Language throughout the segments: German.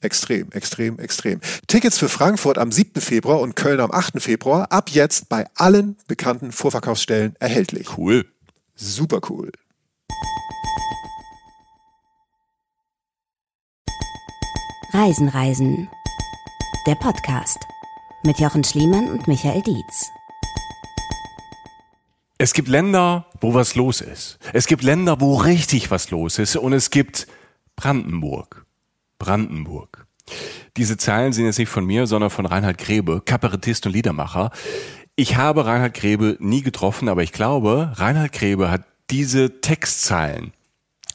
Extrem, extrem, extrem. Tickets für Frankfurt am 7. Februar und Köln am 8. Februar ab jetzt bei allen bekannten Vorverkaufsstellen erhältlich. Cool. Super cool. Reisen, Reisen. Der Podcast mit Jochen Schliemann und Michael Dietz. Es gibt Länder, wo was los ist. Es gibt Länder, wo richtig was los ist. Und es gibt Brandenburg. Brandenburg. Diese Zeilen sind jetzt nicht von mir, sondern von Reinhard Grebe, Kabarettist und Liedermacher. Ich habe Reinhard Grebe nie getroffen, aber ich glaube, Reinhard Grebe hat diese Textzeilen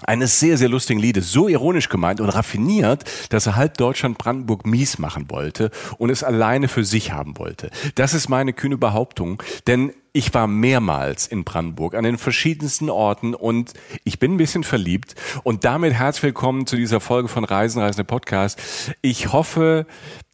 eines sehr, sehr lustigen Liedes, so ironisch gemeint und raffiniert, dass er halb Deutschland Brandenburg mies machen wollte und es alleine für sich haben wollte. Das ist meine kühne Behauptung, denn ich war mehrmals in Brandenburg an den verschiedensten Orten und ich bin ein bisschen verliebt und damit herzlich willkommen zu dieser Folge von Reisen, Reisende Podcast. Ich hoffe,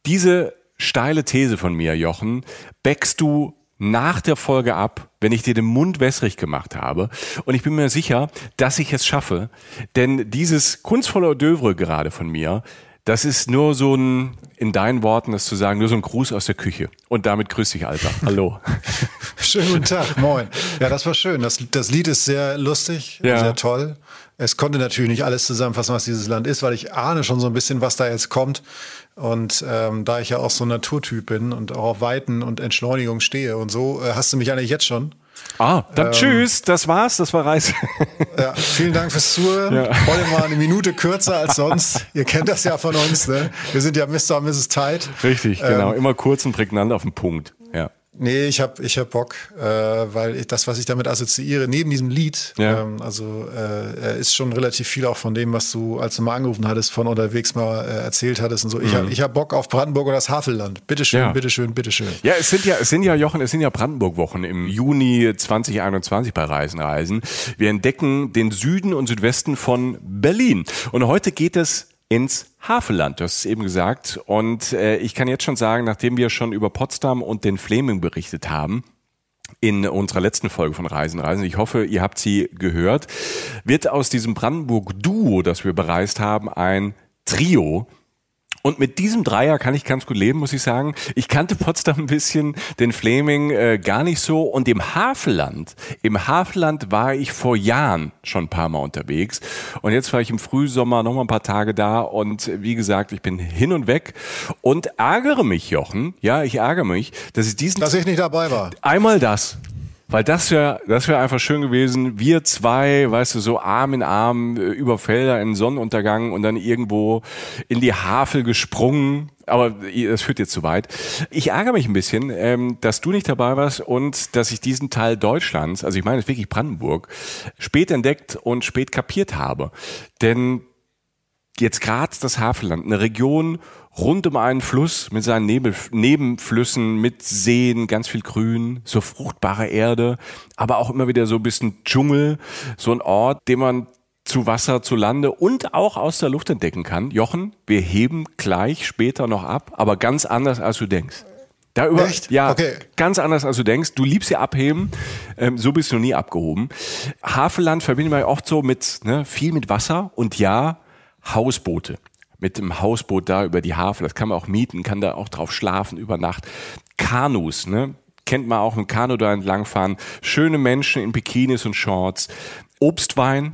diese steile These von mir, Jochen, backst du nach der Folge ab, wenn ich dir den Mund wässrig gemacht habe. Und ich bin mir sicher, dass ich es schaffe. Denn dieses kunstvolle Oeuvre gerade von mir, das ist nur so ein, in deinen Worten das zu sagen, nur so ein Gruß aus der Küche. Und damit grüß dich, Alter. Hallo. Schönen guten Tag, moin. Ja, das war schön. Das, das Lied ist sehr lustig, ja. sehr toll. Es konnte natürlich nicht alles zusammenfassen, was dieses Land ist, weil ich ahne schon so ein bisschen, was da jetzt kommt. Und ähm, da ich ja auch so ein Naturtyp bin und auch auf Weiten und Entschleunigung stehe und so, äh, hast du mich eigentlich jetzt schon. Ah, dann ähm, tschüss, das war's, das war Reise. Ja, vielen Dank fürs Zuhören. Ja. Heute mal eine Minute kürzer als sonst. Ihr kennt das ja von uns, ne? Wir sind ja Mr. und Mrs. Tide. Richtig, genau. Ähm, Immer kurz und prägnant auf den Punkt. Nee, ich habe ich hab Bock, äh, weil ich, das, was ich damit assoziiere, neben diesem Lied, ja. ähm, also äh, ist schon relativ viel auch von dem, was du, als du mal angerufen hattest, von unterwegs mal äh, erzählt hattest und so. Ich mhm. habe ich hab Bock auf Brandenburg oder das Havelland. Bitteschön, ja. bitteschön, bitteschön. Ja, es sind ja, es sind ja, Jochen, es sind ja Brandenburg-Wochen im Juni 2021 bei Reisen, Reisen. Wir entdecken den Süden und Südwesten von Berlin. Und heute geht es ins Havelland. Hast es eben gesagt. Und äh, ich kann jetzt schon sagen, nachdem wir schon über Potsdam und den Fleming berichtet haben, in unserer letzten Folge von Reisen, Reisen, ich hoffe, ihr habt sie gehört, wird aus diesem Brandenburg-Duo, das wir bereist haben, ein Trio, und mit diesem Dreier kann ich ganz gut leben, muss ich sagen. Ich kannte Potsdam ein bisschen, den Fleming äh, gar nicht so. Und im Havelland, im Havelland war ich vor Jahren schon ein paar Mal unterwegs. Und jetzt war ich im Frühsommer noch mal ein paar Tage da. Und wie gesagt, ich bin hin und weg und ärgere mich, Jochen. Ja, ich ärgere mich, dass ich diesen... Dass ich nicht dabei war. Einmal das. Weil das wäre das wäre einfach schön gewesen. Wir zwei, weißt du, so Arm in Arm äh, über Felder in Sonnenuntergang und dann irgendwo in die Havel gesprungen. Aber das führt jetzt zu weit. Ich ärgere mich ein bisschen, ähm, dass du nicht dabei warst und dass ich diesen Teil Deutschlands, also ich meine wirklich Brandenburg, spät entdeckt und spät kapiert habe. Denn jetzt gerade das Havelland, eine Region rund um einen Fluss mit seinen Nebel, Nebenflüssen, mit Seen, ganz viel Grün, so fruchtbare Erde, aber auch immer wieder so ein bisschen Dschungel, so ein Ort, den man zu Wasser, zu Lande und auch aus der Luft entdecken kann. Jochen, wir heben gleich später noch ab, aber ganz anders als du denkst. Da über, Echt? Ja, okay. ganz anders als du denkst. Du liebst ja abheben, ähm, so bist du nie abgehoben. Havelland verbindet man oft so mit, ne, viel mit Wasser und ja, Hausboote mit dem Hausboot da über die Havel. Das kann man auch mieten, kann da auch drauf schlafen über Nacht. Kanus, ne? Kennt man auch ein Kanu da entlangfahren. Schöne Menschen in Bikinis und Shorts. Obstwein,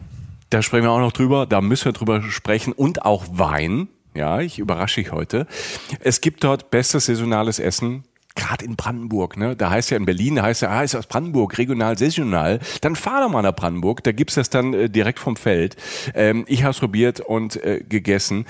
da sprechen wir auch noch drüber. Da müssen wir drüber sprechen. Und auch Wein. Ja, ich überrasche dich heute. Es gibt dort bestes saisonales Essen gerade in Brandenburg, ne? Da heißt ja in Berlin, da heißt ja, ah, ist aus Brandenburg, regional, saisonal. Dann fahr doch mal nach Brandenburg, da gibt's das dann äh, direkt vom Feld. Ähm, ich habe es probiert und äh, gegessen.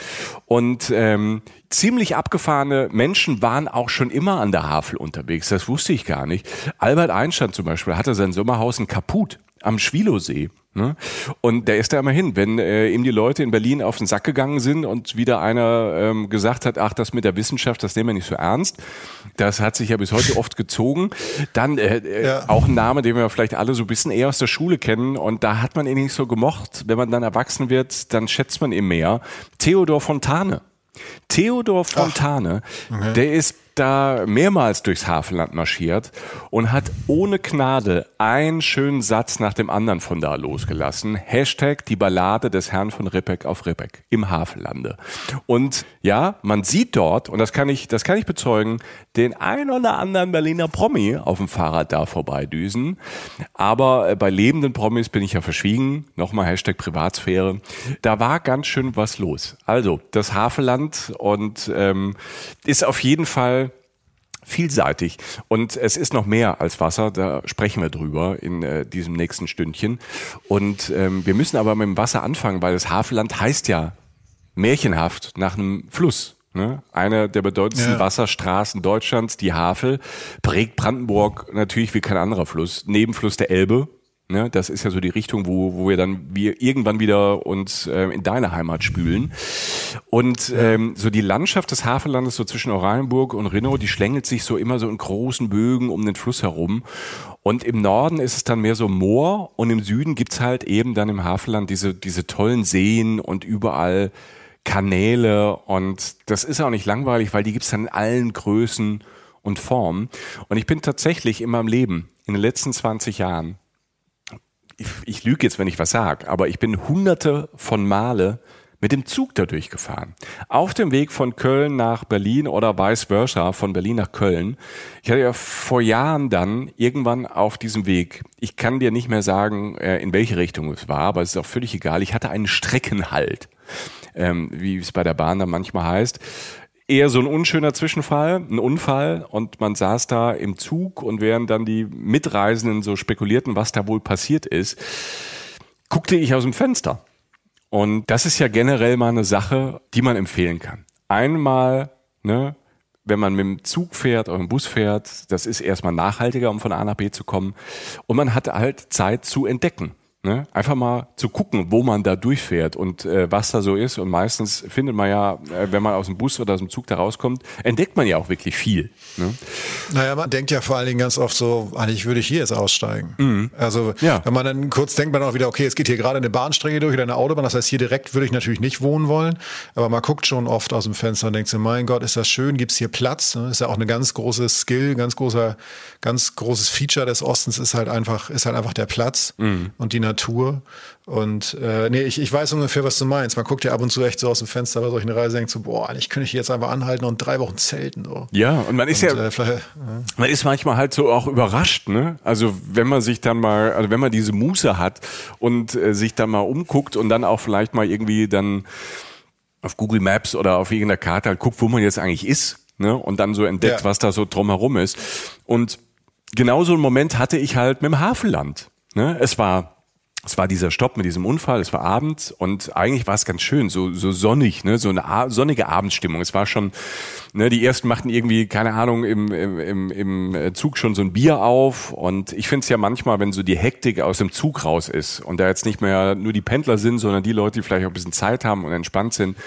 Und ähm, ziemlich abgefahrene Menschen waren auch schon immer an der Havel unterwegs. Das wusste ich gar nicht. Albert Einstein zum Beispiel hatte sein Sommerhaus in Kaput am Schwilosee. Ne? Und der ist da immer hin. Wenn äh, ihm die Leute in Berlin auf den Sack gegangen sind und wieder einer ähm, gesagt hat, ach, das mit der Wissenschaft, das nehmen wir nicht so ernst, das hat sich ja bis heute oft gezogen, dann äh, äh, ja. auch ein Name, den wir vielleicht alle so ein bisschen eher aus der Schule kennen und da hat man ihn nicht so gemocht. Wenn man dann erwachsen wird, dann schätzt man ihn mehr. Theodor Fontane. Theodor Fontane, okay. der ist da mehrmals durchs Hafenland marschiert und hat ohne Gnade einen schönen Satz nach dem anderen von da losgelassen. Hashtag die Ballade des Herrn von Rippeck auf Rippeck im Hafenlande. Und ja, man sieht dort, und das kann ich, das kann ich bezeugen, den ein oder anderen Berliner Promi auf dem Fahrrad da vorbeidüsen. Aber äh, bei lebenden Promis bin ich ja verschwiegen. Nochmal Hashtag Privatsphäre. Da war ganz schön was los. Also, das Hafenland und ähm, ist auf jeden Fall vielseitig. Und es ist noch mehr als Wasser, da sprechen wir drüber in äh, diesem nächsten Stündchen. Und ähm, wir müssen aber mit dem Wasser anfangen, weil das Hafenland heißt ja märchenhaft nach einem Fluss. Ne? Eine der bedeutendsten ja. Wasserstraßen Deutschlands, die Havel, prägt Brandenburg natürlich wie kein anderer Fluss. Nebenfluss der Elbe, Ne, das ist ja so die Richtung, wo, wo wir dann wir irgendwann wieder uns äh, in deine Heimat spülen. Und ähm, so die Landschaft des Hafenlandes so zwischen Oranienburg und Rinnow, die schlängelt sich so immer so in großen Bögen um den Fluss herum. Und im Norden ist es dann mehr so Moor und im Süden gibt's halt eben dann im Hafenland diese, diese tollen Seen und überall Kanäle. Und das ist auch nicht langweilig, weil die gibt's dann in allen Größen und Formen. Und ich bin tatsächlich in meinem Leben in den letzten 20 Jahren ich, lüge jetzt, wenn ich was sage, aber ich bin hunderte von Male mit dem Zug da durchgefahren. Auf dem Weg von Köln nach Berlin oder vice versa, von Berlin nach Köln. Ich hatte ja vor Jahren dann irgendwann auf diesem Weg, ich kann dir nicht mehr sagen, äh, in welche Richtung es war, aber es ist auch völlig egal, ich hatte einen Streckenhalt, ähm, wie es bei der Bahn dann manchmal heißt eher so ein unschöner Zwischenfall, ein Unfall und man saß da im Zug und während dann die Mitreisenden so spekulierten, was da wohl passiert ist, guckte ich aus dem Fenster. Und das ist ja generell mal eine Sache, die man empfehlen kann. Einmal, ne, wenn man mit dem Zug fährt oder mit dem Bus fährt, das ist erstmal nachhaltiger, um von A nach B zu kommen. Und man hat halt Zeit zu entdecken. Ne? Einfach mal zu gucken, wo man da durchfährt und äh, was da so ist. Und meistens findet man ja, äh, wenn man aus dem Bus oder aus dem Zug da rauskommt, entdeckt man ja auch wirklich viel. Ne? Naja, man denkt ja vor allen Dingen ganz oft so, eigentlich würde ich hier jetzt aussteigen. Mhm. Also ja. wenn man dann kurz denkt man auch wieder, okay, es geht hier gerade eine Bahnstrecke durch oder eine Autobahn, das heißt, hier direkt würde ich natürlich nicht wohnen wollen. Aber man guckt schon oft aus dem Fenster und denkt so, mein Gott, ist das schön, gibt es hier Platz? Ne? Ist ja auch eine ganz große Skill, ganz großer, ganz großes Feature des Ostens ist halt einfach, ist halt einfach der Platz mhm. und die Natur Natur. Und äh, nee, ich, ich weiß ungefähr, was du meinst. Man guckt ja ab und zu echt so aus dem Fenster bei solchen Reisen denkt so, boah, eigentlich könnte ich jetzt einfach anhalten und drei Wochen zelten. So. Ja, und man ist und, ja, äh, man ist manchmal halt so auch überrascht, ne? Also wenn man sich dann mal, also wenn man diese Muße hat und äh, sich dann mal umguckt und dann auch vielleicht mal irgendwie dann auf Google Maps oder auf irgendeiner Karte halt guckt, wo man jetzt eigentlich ist, ne? Und dann so entdeckt, ja. was da so drumherum ist. Und genau so einen Moment hatte ich halt mit dem Hafenland. Ne? Es war es war dieser Stopp mit diesem Unfall, es war abends und eigentlich war es ganz schön, so, so sonnig, ne, so eine sonnige Abendstimmung. Es war schon, ne, die ersten machten irgendwie, keine Ahnung, im, im, im Zug schon so ein Bier auf und ich finde es ja manchmal, wenn so die Hektik aus dem Zug raus ist und da jetzt nicht mehr nur die Pendler sind, sondern die Leute, die vielleicht auch ein bisschen Zeit haben und entspannt sind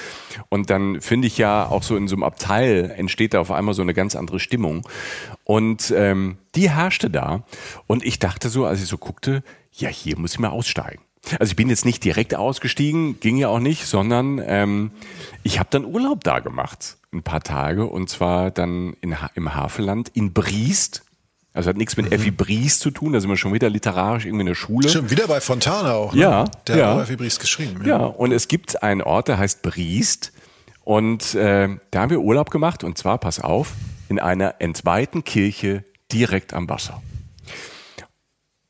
und dann finde ich ja auch so in so einem Abteil entsteht da auf einmal so eine ganz andere Stimmung und ähm, die herrschte da und ich dachte so, als ich so guckte, ja, hier muss ich mal aussteigen. Also ich bin jetzt nicht direkt ausgestiegen, ging ja auch nicht, sondern ähm, ich habe dann Urlaub da gemacht, ein paar Tage, und zwar dann in, im Havelland in Briest. Also hat nichts mit mhm. Effi Briest zu tun, da sind wir schon wieder literarisch irgendwie in der Schule. Stimmt, wieder bei Fontana auch. Ne? Ja, der ja. hat Effi Briest geschrieben. Ja. ja, und es gibt einen Ort, der heißt Briest, und äh, da haben wir Urlaub gemacht, und zwar, pass auf, in einer entweihten Kirche direkt am Wasser.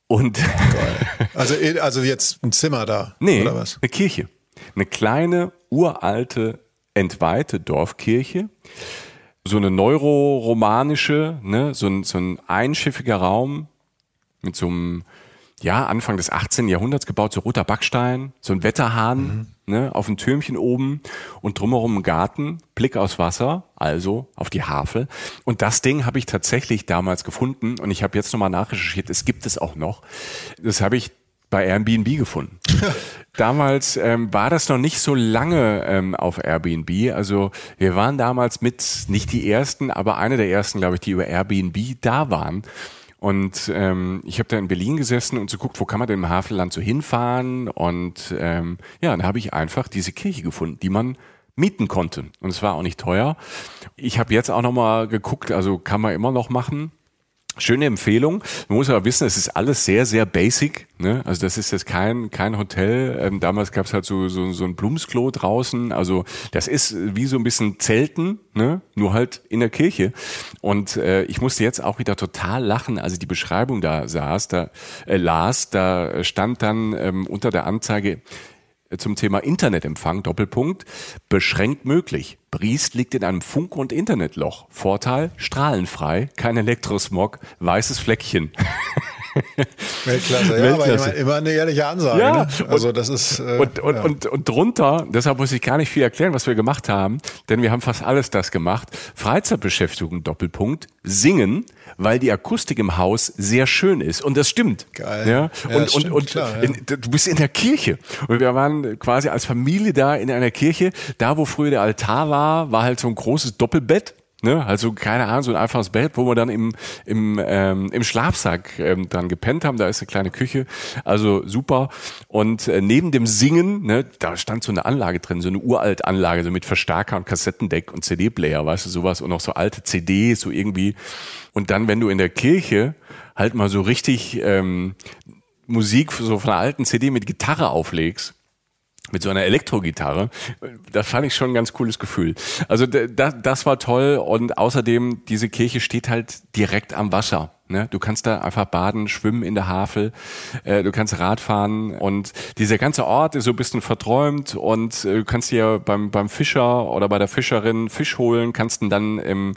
Und also, also jetzt ein Zimmer da nee, oder was? Eine Kirche. Eine kleine, uralte, entweihte Dorfkirche. so eine neuroromanische, ne, so ein, so ein einschiffiger Raum mit so einem, ja, Anfang des 18. Jahrhunderts gebaut, so roter Backstein, so ein Wetterhahn, mhm. Ne, auf dem Türmchen oben und drumherum ein Garten, Blick aufs Wasser, also auf die Havel. Und das Ding habe ich tatsächlich damals gefunden und ich habe jetzt nochmal nachrecherchiert, es gibt es auch noch. Das habe ich bei Airbnb gefunden. damals ähm, war das noch nicht so lange ähm, auf Airbnb. Also wir waren damals mit, nicht die ersten, aber eine der ersten, glaube ich, die über Airbnb da waren. Und ähm, ich habe da in Berlin gesessen und so guckt, wo kann man denn im Havelland so hinfahren? Und ähm, ja, dann habe ich einfach diese Kirche gefunden, die man mieten konnte. Und es war auch nicht teuer. Ich habe jetzt auch nochmal geguckt, also kann man immer noch machen. Schöne Empfehlung. Man muss aber wissen, es ist alles sehr, sehr basic. Ne? Also das ist jetzt kein, kein Hotel. Ähm, damals gab es halt so, so, so ein Blumsklo draußen. Also das ist wie so ein bisschen Zelten, ne? nur halt in der Kirche. Und äh, ich musste jetzt auch wieder total lachen, als ich die Beschreibung da saß, da äh, las, da stand dann ähm, unter der Anzeige, zum Thema Internetempfang, Doppelpunkt, beschränkt möglich. Briest liegt in einem Funk- und Internetloch. Vorteil, strahlenfrei, kein Elektrosmog, weißes Fleckchen. Weltklasse, ja, Weltklasse. aber immer, eine ehrliche Ansage. Ja, ne? Also das ist äh, und, und, ja. und, und drunter, deshalb muss ich gar nicht viel erklären, was wir gemacht haben, denn wir haben fast alles das gemacht. Freizeitbeschäftigung, Doppelpunkt, singen, weil die Akustik im Haus sehr schön ist. Und das stimmt. Geil. Ja, und ja, und, stimmt, und klar, in, du bist in der Kirche. Und wir waren quasi als Familie da in einer Kirche, da wo früher der Altar war, war halt so ein großes Doppelbett Ne? Also keine Ahnung, so ein einfaches Bett, wo wir dann im, im, ähm, im Schlafsack ähm, dann gepennt haben. Da ist eine kleine Küche, also super. Und äh, neben dem Singen, ne, da stand so eine Anlage drin, so eine uralt Anlage, so mit Verstärker und Kassettendeck und CD-Player, weißt du, sowas und auch so alte CDs, so irgendwie. Und dann, wenn du in der Kirche halt mal so richtig ähm, Musik so von einer alten CD mit Gitarre auflegst, mit so einer Elektrogitarre. Das fand ich schon ein ganz cooles Gefühl. Also das, das war toll und außerdem diese Kirche steht halt direkt am Wasser. Ne? Du kannst da einfach baden, schwimmen in der Havel, äh, du kannst Radfahren und dieser ganze Ort ist so ein bisschen verträumt und äh, du kannst dir beim, beim Fischer oder bei der Fischerin Fisch holen, kannst ihn dann im,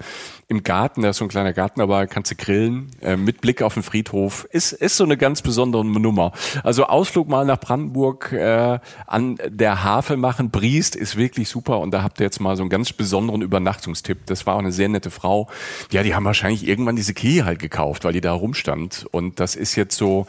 im Garten, da ist so ein kleiner Garten dabei, kannst du grillen, äh, mit Blick auf den Friedhof. Ist, ist so eine ganz besondere Nummer. Also Ausflug mal nach Brandenburg äh, an der Havel machen, Briest ist wirklich super und da habt ihr jetzt mal so einen ganz besonderen Übernachtungstipp. Das war auch eine sehr nette Frau. Ja, die haben wahrscheinlich irgendwann diese Kirche halt gekauft gekauft, weil die da rumstand. Und das ist jetzt so,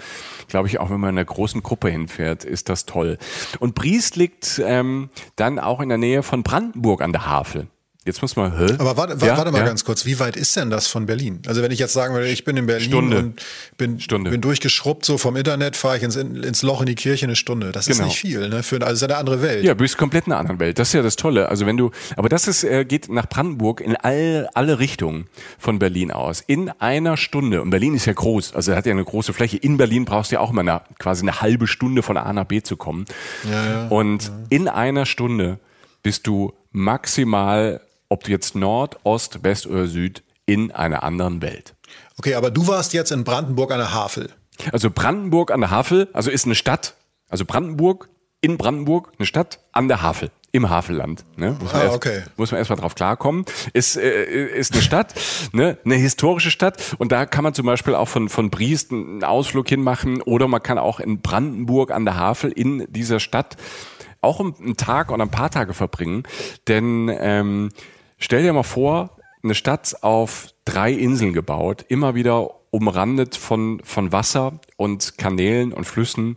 glaube ich, auch wenn man in einer großen Gruppe hinfährt, ist das toll. Und Briest liegt ähm, dann auch in der Nähe von Brandenburg an der Havel. Jetzt muss man, hä? Aber warte, ja, warte mal ja. ganz kurz, wie weit ist denn das von Berlin? Also wenn ich jetzt sagen würde, ich bin in Berlin Stunde. und bin, Stunde. bin durchgeschrubbt so vom Internet, fahre ich ins, ins Loch in die Kirche eine Stunde. Das genau. ist nicht viel, ne? Für, also das ist eine andere Welt. Ja, du bist komplett in einer anderen Welt. Das ist ja das Tolle. Also wenn du, aber das ist, äh, geht nach Brandenburg in all, alle Richtungen von Berlin aus. In einer Stunde. Und Berlin ist ja groß, also hat ja eine große Fläche. In Berlin brauchst du ja auch immer eine, quasi eine halbe Stunde von A nach B zu kommen. Ja, ja, und in einer Stunde bist du maximal ob du jetzt Nord, Ost, West oder Süd, in einer anderen Welt. Okay, aber du warst jetzt in Brandenburg an der Havel. Also Brandenburg an der Havel, also ist eine Stadt, also Brandenburg, in Brandenburg, eine Stadt an der Havel im Havelland. Ne? Muss, man ah, erst, okay. muss man erstmal drauf klarkommen. Ist, äh, ist eine Stadt, ne? eine historische Stadt. Und da kann man zum Beispiel auch von, von Briest einen Ausflug hinmachen oder man kann auch in Brandenburg an der Havel in dieser Stadt auch einen Tag oder ein paar Tage verbringen. Denn ähm, Stell dir mal vor, eine Stadt auf drei Inseln gebaut, immer wieder umrandet von, von Wasser und Kanälen und Flüssen.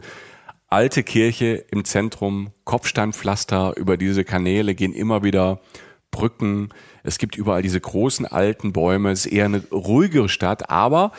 Alte Kirche im Zentrum, Kopfsteinpflaster über diese Kanäle gehen immer wieder Brücken, es gibt überall diese großen alten Bäume. Es ist eher eine ruhigere Stadt, aber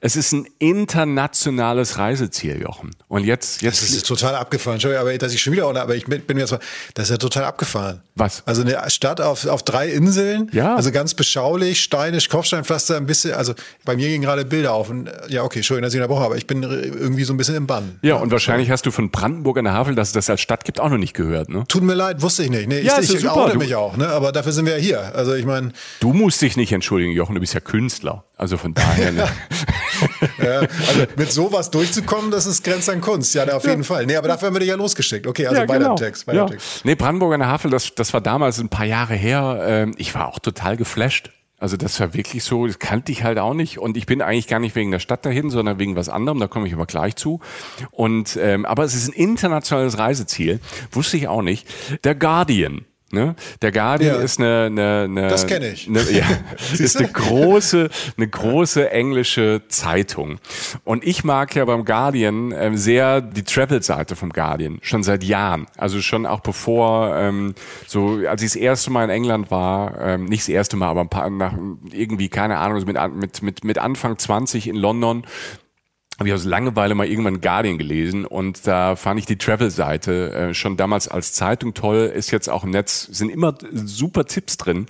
es ist ein internationales Reiseziel, Jochen. Und jetzt, jetzt. Das ist total abgefahren. Entschuldigung, aber dass ich schon wieder, aber ich bin mir jetzt mal, das ist ja total abgefahren. Was? Also eine Stadt auf, auf drei Inseln. Ja. Also ganz beschaulich, steinisch, Kopfsteinpflaster, ein bisschen, also bei mir gingen gerade Bilder auf und ja, okay, Entschuldigung, dass ich in der Woche, aber ich bin irgendwie so ein bisschen im Bann. Ja, und wahrscheinlich hast du von Brandenburg an der Havel, dass es das als Stadt gibt, auch noch nicht gehört, ne? Tut mir leid, wusste ich nicht. Nee, ja, ich, ich, ich mich auch, ne? Aber dafür sind wir ja hier. Also ich meine. Du musst dich nicht entschuldigen, Jochen, du bist ja Künstler. Also von daher. Ne? ja, also mit sowas durchzukommen, das ist Grenz an Kunst. Ja, auf jeden ja. Fall. Nee, aber dafür haben wir dich ja losgeschickt. Okay, also ja, weiter genau. Text. Weiter ja. Text. Nee, Brandenburg an der Havel, das, das war damals ein paar Jahre her. Ähm, ich war auch total geflasht. Also das war wirklich so, das kannte ich halt auch nicht. Und ich bin eigentlich gar nicht wegen der Stadt dahin, sondern wegen was anderem. Da komme ich aber gleich zu. Und ähm, aber es ist ein internationales Reiseziel, wusste ich auch nicht. Der Guardian Ne? Der Guardian ja. ist eine, eine, eine das kenne ich. Eine, ja, ist eine große, eine große englische Zeitung. Und ich mag ja beim Guardian ähm, sehr die Travel-Seite vom Guardian schon seit Jahren. Also schon auch bevor ähm, so, als ich das erste Mal in England war, ähm, nicht das erste Mal, aber ein paar nach irgendwie keine Ahnung mit mit mit mit Anfang 20 in London habe ich aus Langeweile mal irgendwann Guardian gelesen und da fand ich die Travel-Seite äh, schon damals als Zeitung toll, ist jetzt auch im Netz, sind immer super Tipps drin.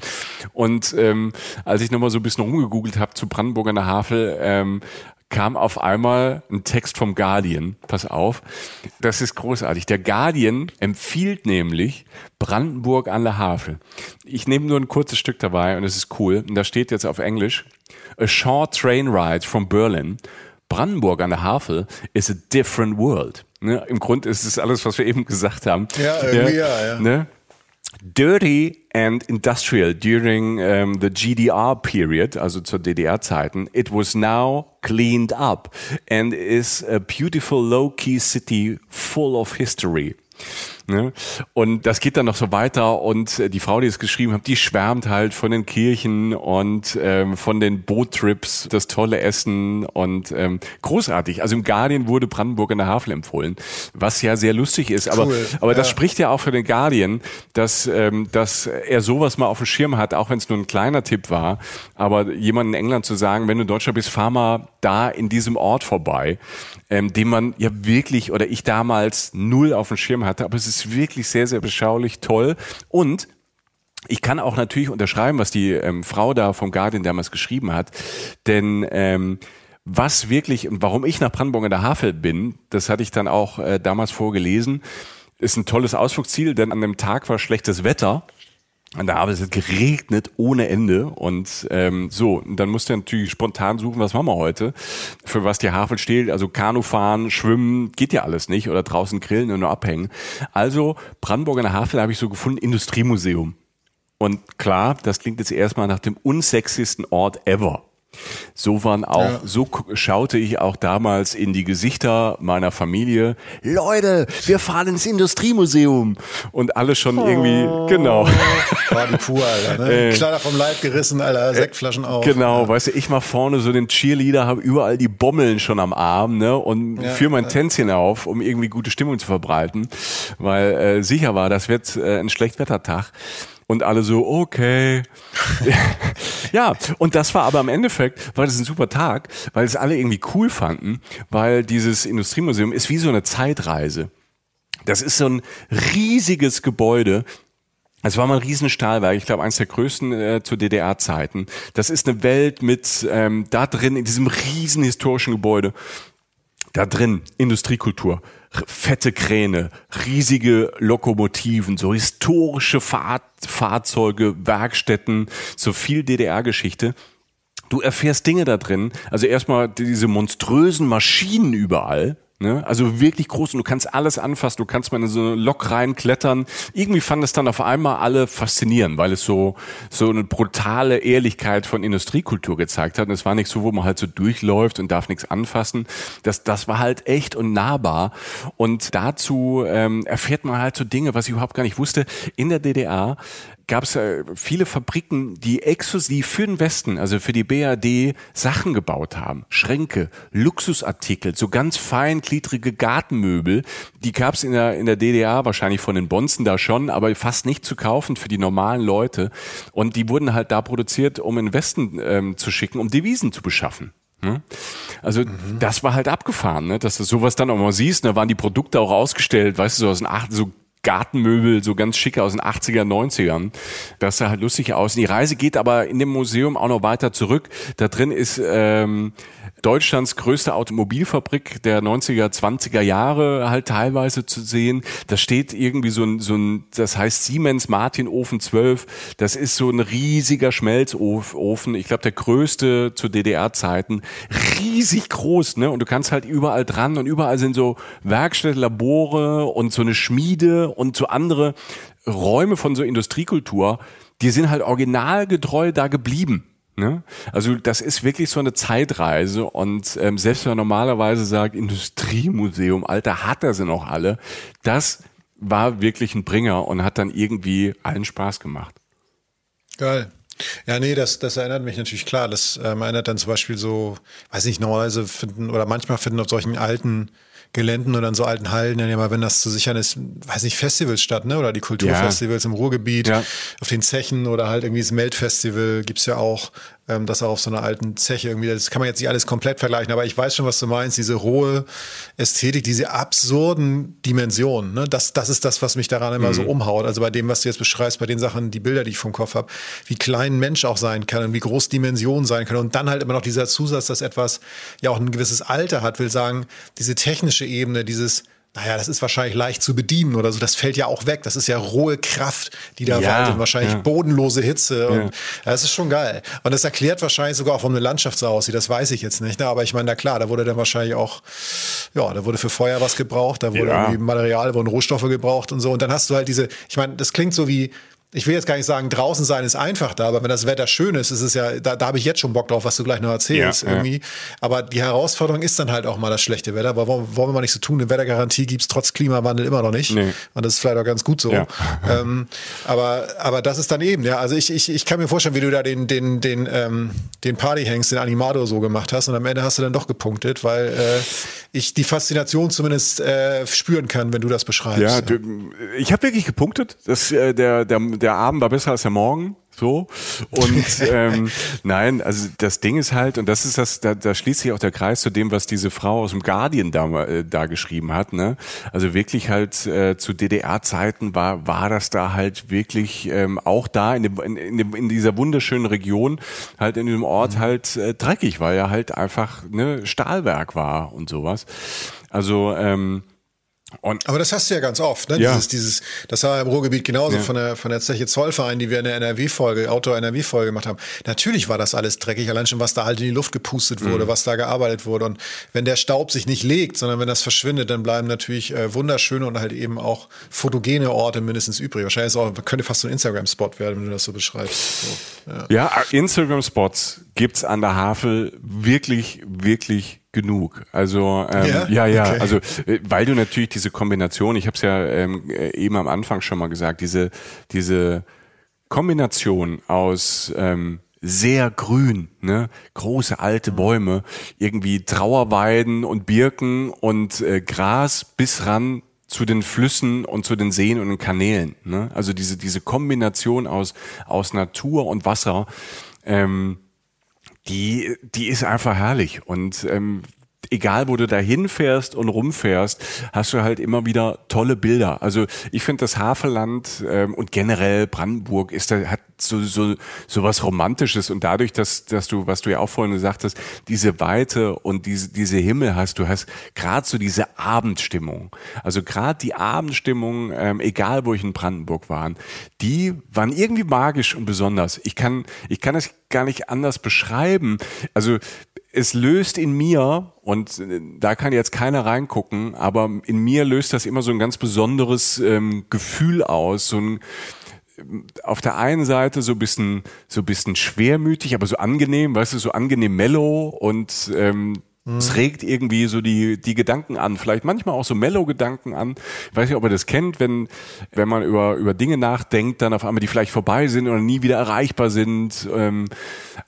Und ähm, als ich nochmal so ein bisschen rumgegoogelt habe zu Brandenburg an der Havel, ähm, kam auf einmal ein Text vom Guardian. Pass auf, das ist großartig. Der Guardian empfiehlt nämlich Brandenburg an der Havel. Ich nehme nur ein kurzes Stück dabei und es ist cool. Und da steht jetzt auf Englisch, A short train ride from Berlin Brandenburg an der Havel is a different world. Ne? Im Grunde ist es alles, was wir eben gesagt haben. Ja, irgendwie ja. ja, ja. Ne? Dirty and industrial during um, the GDR period, also zur DDR-Zeiten, it was now cleaned up and is a beautiful low-key city full of history. Ne? Und das geht dann noch so weiter und äh, die Frau, die es geschrieben hat, die schwärmt halt von den Kirchen und ähm, von den Boottrips, das tolle Essen und ähm, großartig. Also im Guardian wurde Brandenburg in der Havel empfohlen, was ja sehr lustig ist. Aber, cool. aber ja. das spricht ja auch für den Guardian, dass, ähm, dass er sowas mal auf dem Schirm hat, auch wenn es nur ein kleiner Tipp war. Aber jemand in England zu sagen, wenn du in Deutschland bist, fahr mal da in diesem Ort vorbei, ähm, den man ja wirklich oder ich damals null auf dem Schirm hatte. Aber es ist wirklich sehr, sehr beschaulich, toll. Und ich kann auch natürlich unterschreiben, was die ähm, Frau da vom Guardian damals geschrieben hat, denn ähm, was wirklich und warum ich nach Brandenburg in der Havel bin, das hatte ich dann auch äh, damals vorgelesen, ist ein tolles Ausflugsziel, denn an dem Tag war schlechtes Wetter und da habe es geregnet ohne Ende und ähm, so, dann musst du natürlich spontan suchen, was machen wir heute, für was die Havel steht. Also Kanu fahren, schwimmen, geht ja alles nicht oder draußen grillen und nur abhängen. Also Brandenburg an der Havel habe ich so gefunden, Industriemuseum. Und klar, das klingt jetzt erstmal nach dem unsexiesten Ort ever. So waren auch, ja. so schaute ich auch damals in die Gesichter meiner Familie. Leute, wir fahren ins Industriemuseum. Und alle schon oh. irgendwie, genau. War die pur, Alter. Ne? Äh, Kleider vom Leib gerissen, Alter, äh, Sektflaschen auf. Genau, ja. weißt du, ich mach vorne so den Cheerleader, habe überall die Bommeln schon am Arm, ne? Und ja, führe mein Tänzchen auf, um irgendwie gute Stimmung zu verbreiten. Weil äh, sicher war, das wird äh, ein Schlechtwettertag. Und alle so, okay. ja, und das war aber im Endeffekt, war das ein super Tag, weil es alle irgendwie cool fanden, weil dieses Industriemuseum ist wie so eine Zeitreise. Das ist so ein riesiges Gebäude, es war mal ein Riesenstahlwerk, ich glaube eines der größten äh, zu DDR-Zeiten. Das ist eine Welt mit ähm, da drin in diesem riesen historischen Gebäude. Da drin Industriekultur, fette Kräne, riesige Lokomotiven, so historische Fahr Fahrzeuge, Werkstätten, so viel DDR-Geschichte. Du erfährst Dinge da drin, also erstmal diese monströsen Maschinen überall, Ne? Also wirklich groß und du kannst alles anfassen, du kannst mal in so eine Lok reinklettern. Irgendwie fand es dann auf einmal alle faszinierend, weil es so, so eine brutale Ehrlichkeit von Industriekultur gezeigt hat. Und es war nicht so, wo man halt so durchläuft und darf nichts anfassen. Das, das war halt echt und nahbar. Und dazu ähm, erfährt man halt so Dinge, was ich überhaupt gar nicht wusste. In der DDR gab es äh, viele Fabriken, die exklusiv für den Westen, also für die BAD, Sachen gebaut haben. Schränke, Luxusartikel, so ganz feingliedrige Gartenmöbel. Die gab es in der, in der DDR wahrscheinlich von den Bonzen da schon, aber fast nicht zu kaufen für die normalen Leute. Und die wurden halt da produziert, um in den Westen ähm, zu schicken, um Devisen zu beschaffen. Hm? Also mhm. das war halt abgefahren, ne? dass du sowas dann auch mal siehst. Da waren die Produkte auch ausgestellt, weißt du, so aus den acht, so Gartenmöbel, so ganz schicke aus den 80er, 90ern. Das sah halt lustig aus. Die Reise geht aber in dem Museum auch noch weiter zurück. Da drin ist ähm, Deutschlands größte Automobilfabrik der 90er, 20er Jahre halt teilweise zu sehen. Da steht irgendwie so ein, so ein das heißt Siemens Martin Ofen 12. Das ist so ein riesiger Schmelzofen. Ich glaube, der größte zu DDR-Zeiten. Riesig groß, ne? Und du kannst halt überall dran und überall sind so Werkstätten, Labore und so eine Schmiede und so andere Räume von so Industriekultur. Die sind halt originalgetreu da geblieben. Ne? Also das ist wirklich so eine Zeitreise und ähm, selbst wenn man normalerweise sagt, Industriemuseum, Alter, hat er sie noch alle, das war wirklich ein Bringer und hat dann irgendwie allen Spaß gemacht. Geil. Ja, nee, das, das erinnert mich natürlich klar. Das ähm, erinnert dann zum Beispiel so, weiß nicht, normalerweise finden oder manchmal finden auf solchen alten Geländen oder in so alten Hallen dann ja mal, wenn das zu sichern ist, weiß nicht, Festivals statt, ne? Oder die Kulturfestivals ja. im Ruhrgebiet, ja. auf den Zechen oder halt irgendwie das Meldfestival gibt's ja auch ähm, das auch auf so einer alten Zeche irgendwie, das kann man jetzt nicht alles komplett vergleichen, aber ich weiß schon, was du meinst, diese rohe Ästhetik, diese absurden Dimensionen, ne? das, das ist das, was mich daran immer mhm. so umhaut, also bei dem, was du jetzt beschreibst, bei den Sachen, die Bilder, die ich vom Kopf habe, wie klein ein Mensch auch sein kann und wie groß Dimensionen sein können und dann halt immer noch dieser Zusatz, dass etwas ja auch ein gewisses Alter hat, will sagen, diese technische Ebene, dieses naja, das ist wahrscheinlich leicht zu bedienen oder so. Das fällt ja auch weg. Das ist ja rohe Kraft, die da ja, waltet. Wahrscheinlich ja. bodenlose Hitze. Und ja. das ist schon geil. Und das erklärt wahrscheinlich sogar auch, warum eine Landschaft so aussieht. Das weiß ich jetzt nicht. Ne? Aber ich meine, na klar, da wurde dann wahrscheinlich auch, ja, da wurde für Feuer was gebraucht. Da wurde ja. irgendwie Material, wurden Rohstoffe gebraucht und so. Und dann hast du halt diese, ich meine, das klingt so wie, ich will jetzt gar nicht sagen, draußen sein ist einfach da, aber wenn das Wetter schön ist, ist es ja, da, da habe ich jetzt schon Bock drauf, was du gleich noch erzählst ja, irgendwie. Ja. Aber die Herausforderung ist dann halt auch mal das schlechte Wetter, aber wollen, wollen wir mal nicht so tun, eine Wettergarantie gibt's trotz Klimawandel immer noch nicht. Nee. Und das ist vielleicht auch ganz gut so. Ja. Ähm, aber, aber das ist dann eben, ja. Also ich, ich, ich kann mir vorstellen, wie du da den, den, den, ähm, den Partyhengst, den Animator so gemacht hast und am Ende hast du dann doch gepunktet, weil äh, ich die Faszination zumindest äh, spüren kann, wenn du das beschreibst. Ja, ich habe wirklich gepunktet. Das, äh, der, der, der Abend war besser als der Morgen. So. Und ähm, nein, also das Ding ist halt, und das ist das, da, da schließt sich auch der Kreis zu dem, was diese Frau aus dem Guardian da, äh, da geschrieben hat. Ne? Also wirklich halt äh, zu DDR-Zeiten war, war das da halt wirklich ähm, auch da in, dem, in, in, dem, in dieser wunderschönen Region, halt in dem Ort mhm. halt äh, dreckig, weil ja halt einfach ne, Stahlwerk war und sowas. Also ähm, und aber das hast du ja ganz oft, ne? Ja. Dieses, dieses, das war im Ruhrgebiet genauso ja. von der von der Zeche Zollverein, die wir in der NRW-Folge, Outdoor-NRW-Folge gemacht haben. Natürlich war das alles dreckig, allein schon, was da halt in die Luft gepustet wurde, mhm. was da gearbeitet wurde. Und wenn der Staub sich nicht legt, sondern wenn das verschwindet, dann bleiben natürlich äh, wunderschöne und halt eben auch fotogene Orte mindestens übrig. Wahrscheinlich ist auch, könnte fast so ein Instagram-Spot werden, wenn du das so beschreibst. So, ja, ja Instagram-Spots gibt's an der Havel wirklich, wirklich genug. Also ähm, ja, ja, ja okay. also äh, weil du natürlich diese Kombination, ich habe es ja ähm, äh, eben am Anfang schon mal gesagt, diese diese Kombination aus ähm, sehr grün, ne? große alte Bäume, irgendwie Trauerweiden und Birken und äh, Gras bis ran zu den Flüssen und zu den Seen und den Kanälen. Ne? Also diese diese Kombination aus aus Natur und Wasser. Ähm, die, die ist einfach herrlich. Und ähm, egal wo du da hinfährst und rumfährst, hast du halt immer wieder tolle Bilder. Also ich finde das Havelland ähm, und generell Brandenburg ist da, hat so, so, so was Romantisches und dadurch, dass, dass du, was du ja auch vorhin gesagt hast, diese Weite und diese, diese Himmel hast, du hast gerade so diese Abendstimmung. Also gerade die Abendstimmung, ähm, egal wo ich in Brandenburg war, die waren irgendwie magisch und besonders. Ich kann, ich kann es gar nicht anders beschreiben. Also es löst in mir, und äh, da kann jetzt keiner reingucken, aber in mir löst das immer so ein ganz besonderes ähm, Gefühl aus, so ein auf der einen Seite so ein bisschen so ein bisschen schwermütig, aber so angenehm, weißt du, so angenehm mellow und ähm. Es regt irgendwie so die, die Gedanken an, vielleicht manchmal auch so Mellow-Gedanken an. Ich weiß nicht, ob ihr das kennt, wenn, wenn man über, über Dinge nachdenkt, dann auf einmal die vielleicht vorbei sind oder nie wieder erreichbar sind, ähm,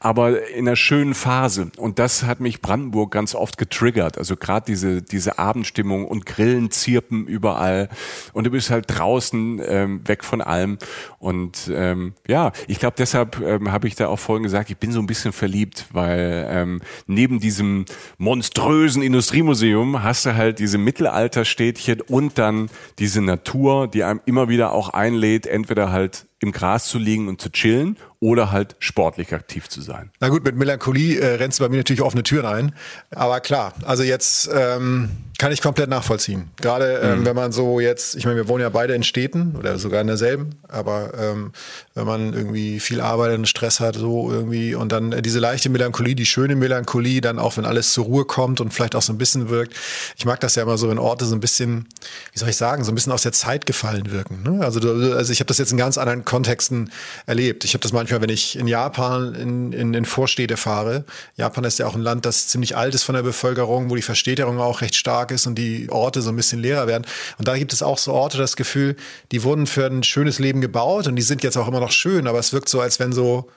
aber in einer schönen Phase. Und das hat mich Brandenburg ganz oft getriggert. Also gerade diese, diese Abendstimmung und Grillen zirpen überall und du bist halt draußen ähm, weg von allem. Und ähm, ja, ich glaube, deshalb ähm, habe ich da auch vorhin gesagt, ich bin so ein bisschen verliebt, weil ähm, neben diesem monströsen Industriemuseum hast du halt diese Mittelalterstädtchen und dann diese Natur, die einem immer wieder auch einlädt, entweder halt im Gras zu liegen und zu chillen oder halt sportlich aktiv zu sein. Na gut, mit Melancholie äh, rennst du bei mir natürlich offene Türen ein. Aber klar, also jetzt ähm, kann ich komplett nachvollziehen. Gerade ähm, mhm. wenn man so jetzt, ich meine, wir wohnen ja beide in Städten oder sogar in derselben, aber ähm, wenn man irgendwie viel arbeitet und Stress hat, so irgendwie und dann äh, diese leichte Melancholie, die schöne Melancholie, dann auch wenn alles zur Ruhe kommt und vielleicht auch so ein bisschen wirkt. Ich mag das ja immer so, wenn Orte so ein bisschen, wie soll ich sagen, so ein bisschen aus der Zeit gefallen wirken. Ne? Also, also ich habe das jetzt in ganz anderen Kontext Kontexten erlebt. Ich habe das manchmal, wenn ich in Japan in, in, in Vorstädte fahre. Japan ist ja auch ein Land, das ziemlich alt ist von der Bevölkerung, wo die Verstädterung auch recht stark ist und die Orte so ein bisschen leerer werden. Und da gibt es auch so Orte, das Gefühl, die wurden für ein schönes Leben gebaut und die sind jetzt auch immer noch schön, aber es wirkt so, als wenn so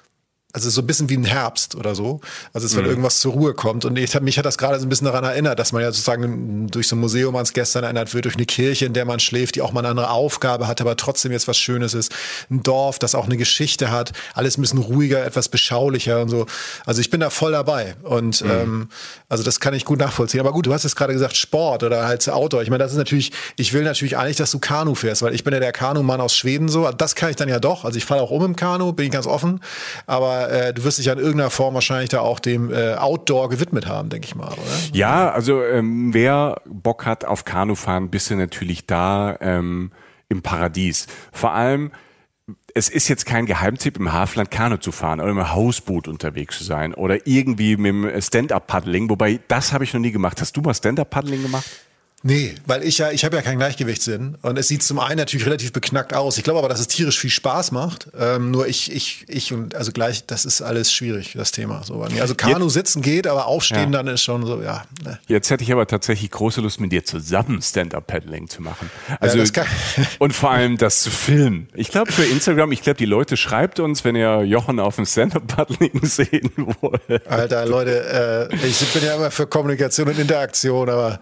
also so ein bisschen wie ein Herbst oder so. Also es, wenn mhm. irgendwas zur Ruhe kommt. Und ich, mich hat das gerade so ein bisschen daran erinnert, dass man ja sozusagen durch so ein Museum ans Gestern erinnert wird, durch eine Kirche, in der man schläft, die auch mal eine andere Aufgabe hat, aber trotzdem jetzt was Schönes ist. Ein Dorf, das auch eine Geschichte hat. Alles ein bisschen ruhiger, etwas beschaulicher und so. Also ich bin da voll dabei. Und mhm. ähm, also das kann ich gut nachvollziehen. Aber gut, du hast jetzt gerade gesagt Sport oder halt Outdoor. Ich meine, das ist natürlich, ich will natürlich eigentlich, dass du Kanu fährst, weil ich bin ja der Kanumann aus Schweden so. Das kann ich dann ja doch. Also ich falle auch um im Kanu, bin ich ganz offen. Aber äh, du wirst dich ja in irgendeiner Form wahrscheinlich da auch dem äh, Outdoor gewidmet haben, denke ich mal, oder? Ja, also ähm, wer Bock hat auf Kanufahren, bist du natürlich da ähm, im Paradies. Vor allem es ist jetzt kein Geheimtipp, im Hafland Kanu zu fahren oder im Hausboot unterwegs zu sein oder irgendwie mit dem Stand-Up-Paddling, wobei das habe ich noch nie gemacht. Hast du mal Stand-Up-Paddling gemacht? Nee, weil ich ja, ich habe ja keinen Gleichgewichtssinn und es sieht zum einen natürlich relativ beknackt aus. Ich glaube aber, dass es tierisch viel Spaß macht. Ähm, nur ich, ich, ich und also gleich, das ist alles schwierig, das Thema. So. Also Kanu Jetzt, sitzen geht, aber aufstehen ja. dann ist schon so, ja. Ne. Jetzt hätte ich aber tatsächlich große Lust, mit dir zusammen Stand-Up-Paddling zu machen. Also ja, und vor allem das zu filmen. Ich glaube für Instagram, ich glaube die Leute schreibt uns, wenn ihr Jochen auf dem Stand-Up-Paddling sehen wollt. Alter, Leute, äh, ich bin ja immer für Kommunikation und Interaktion, aber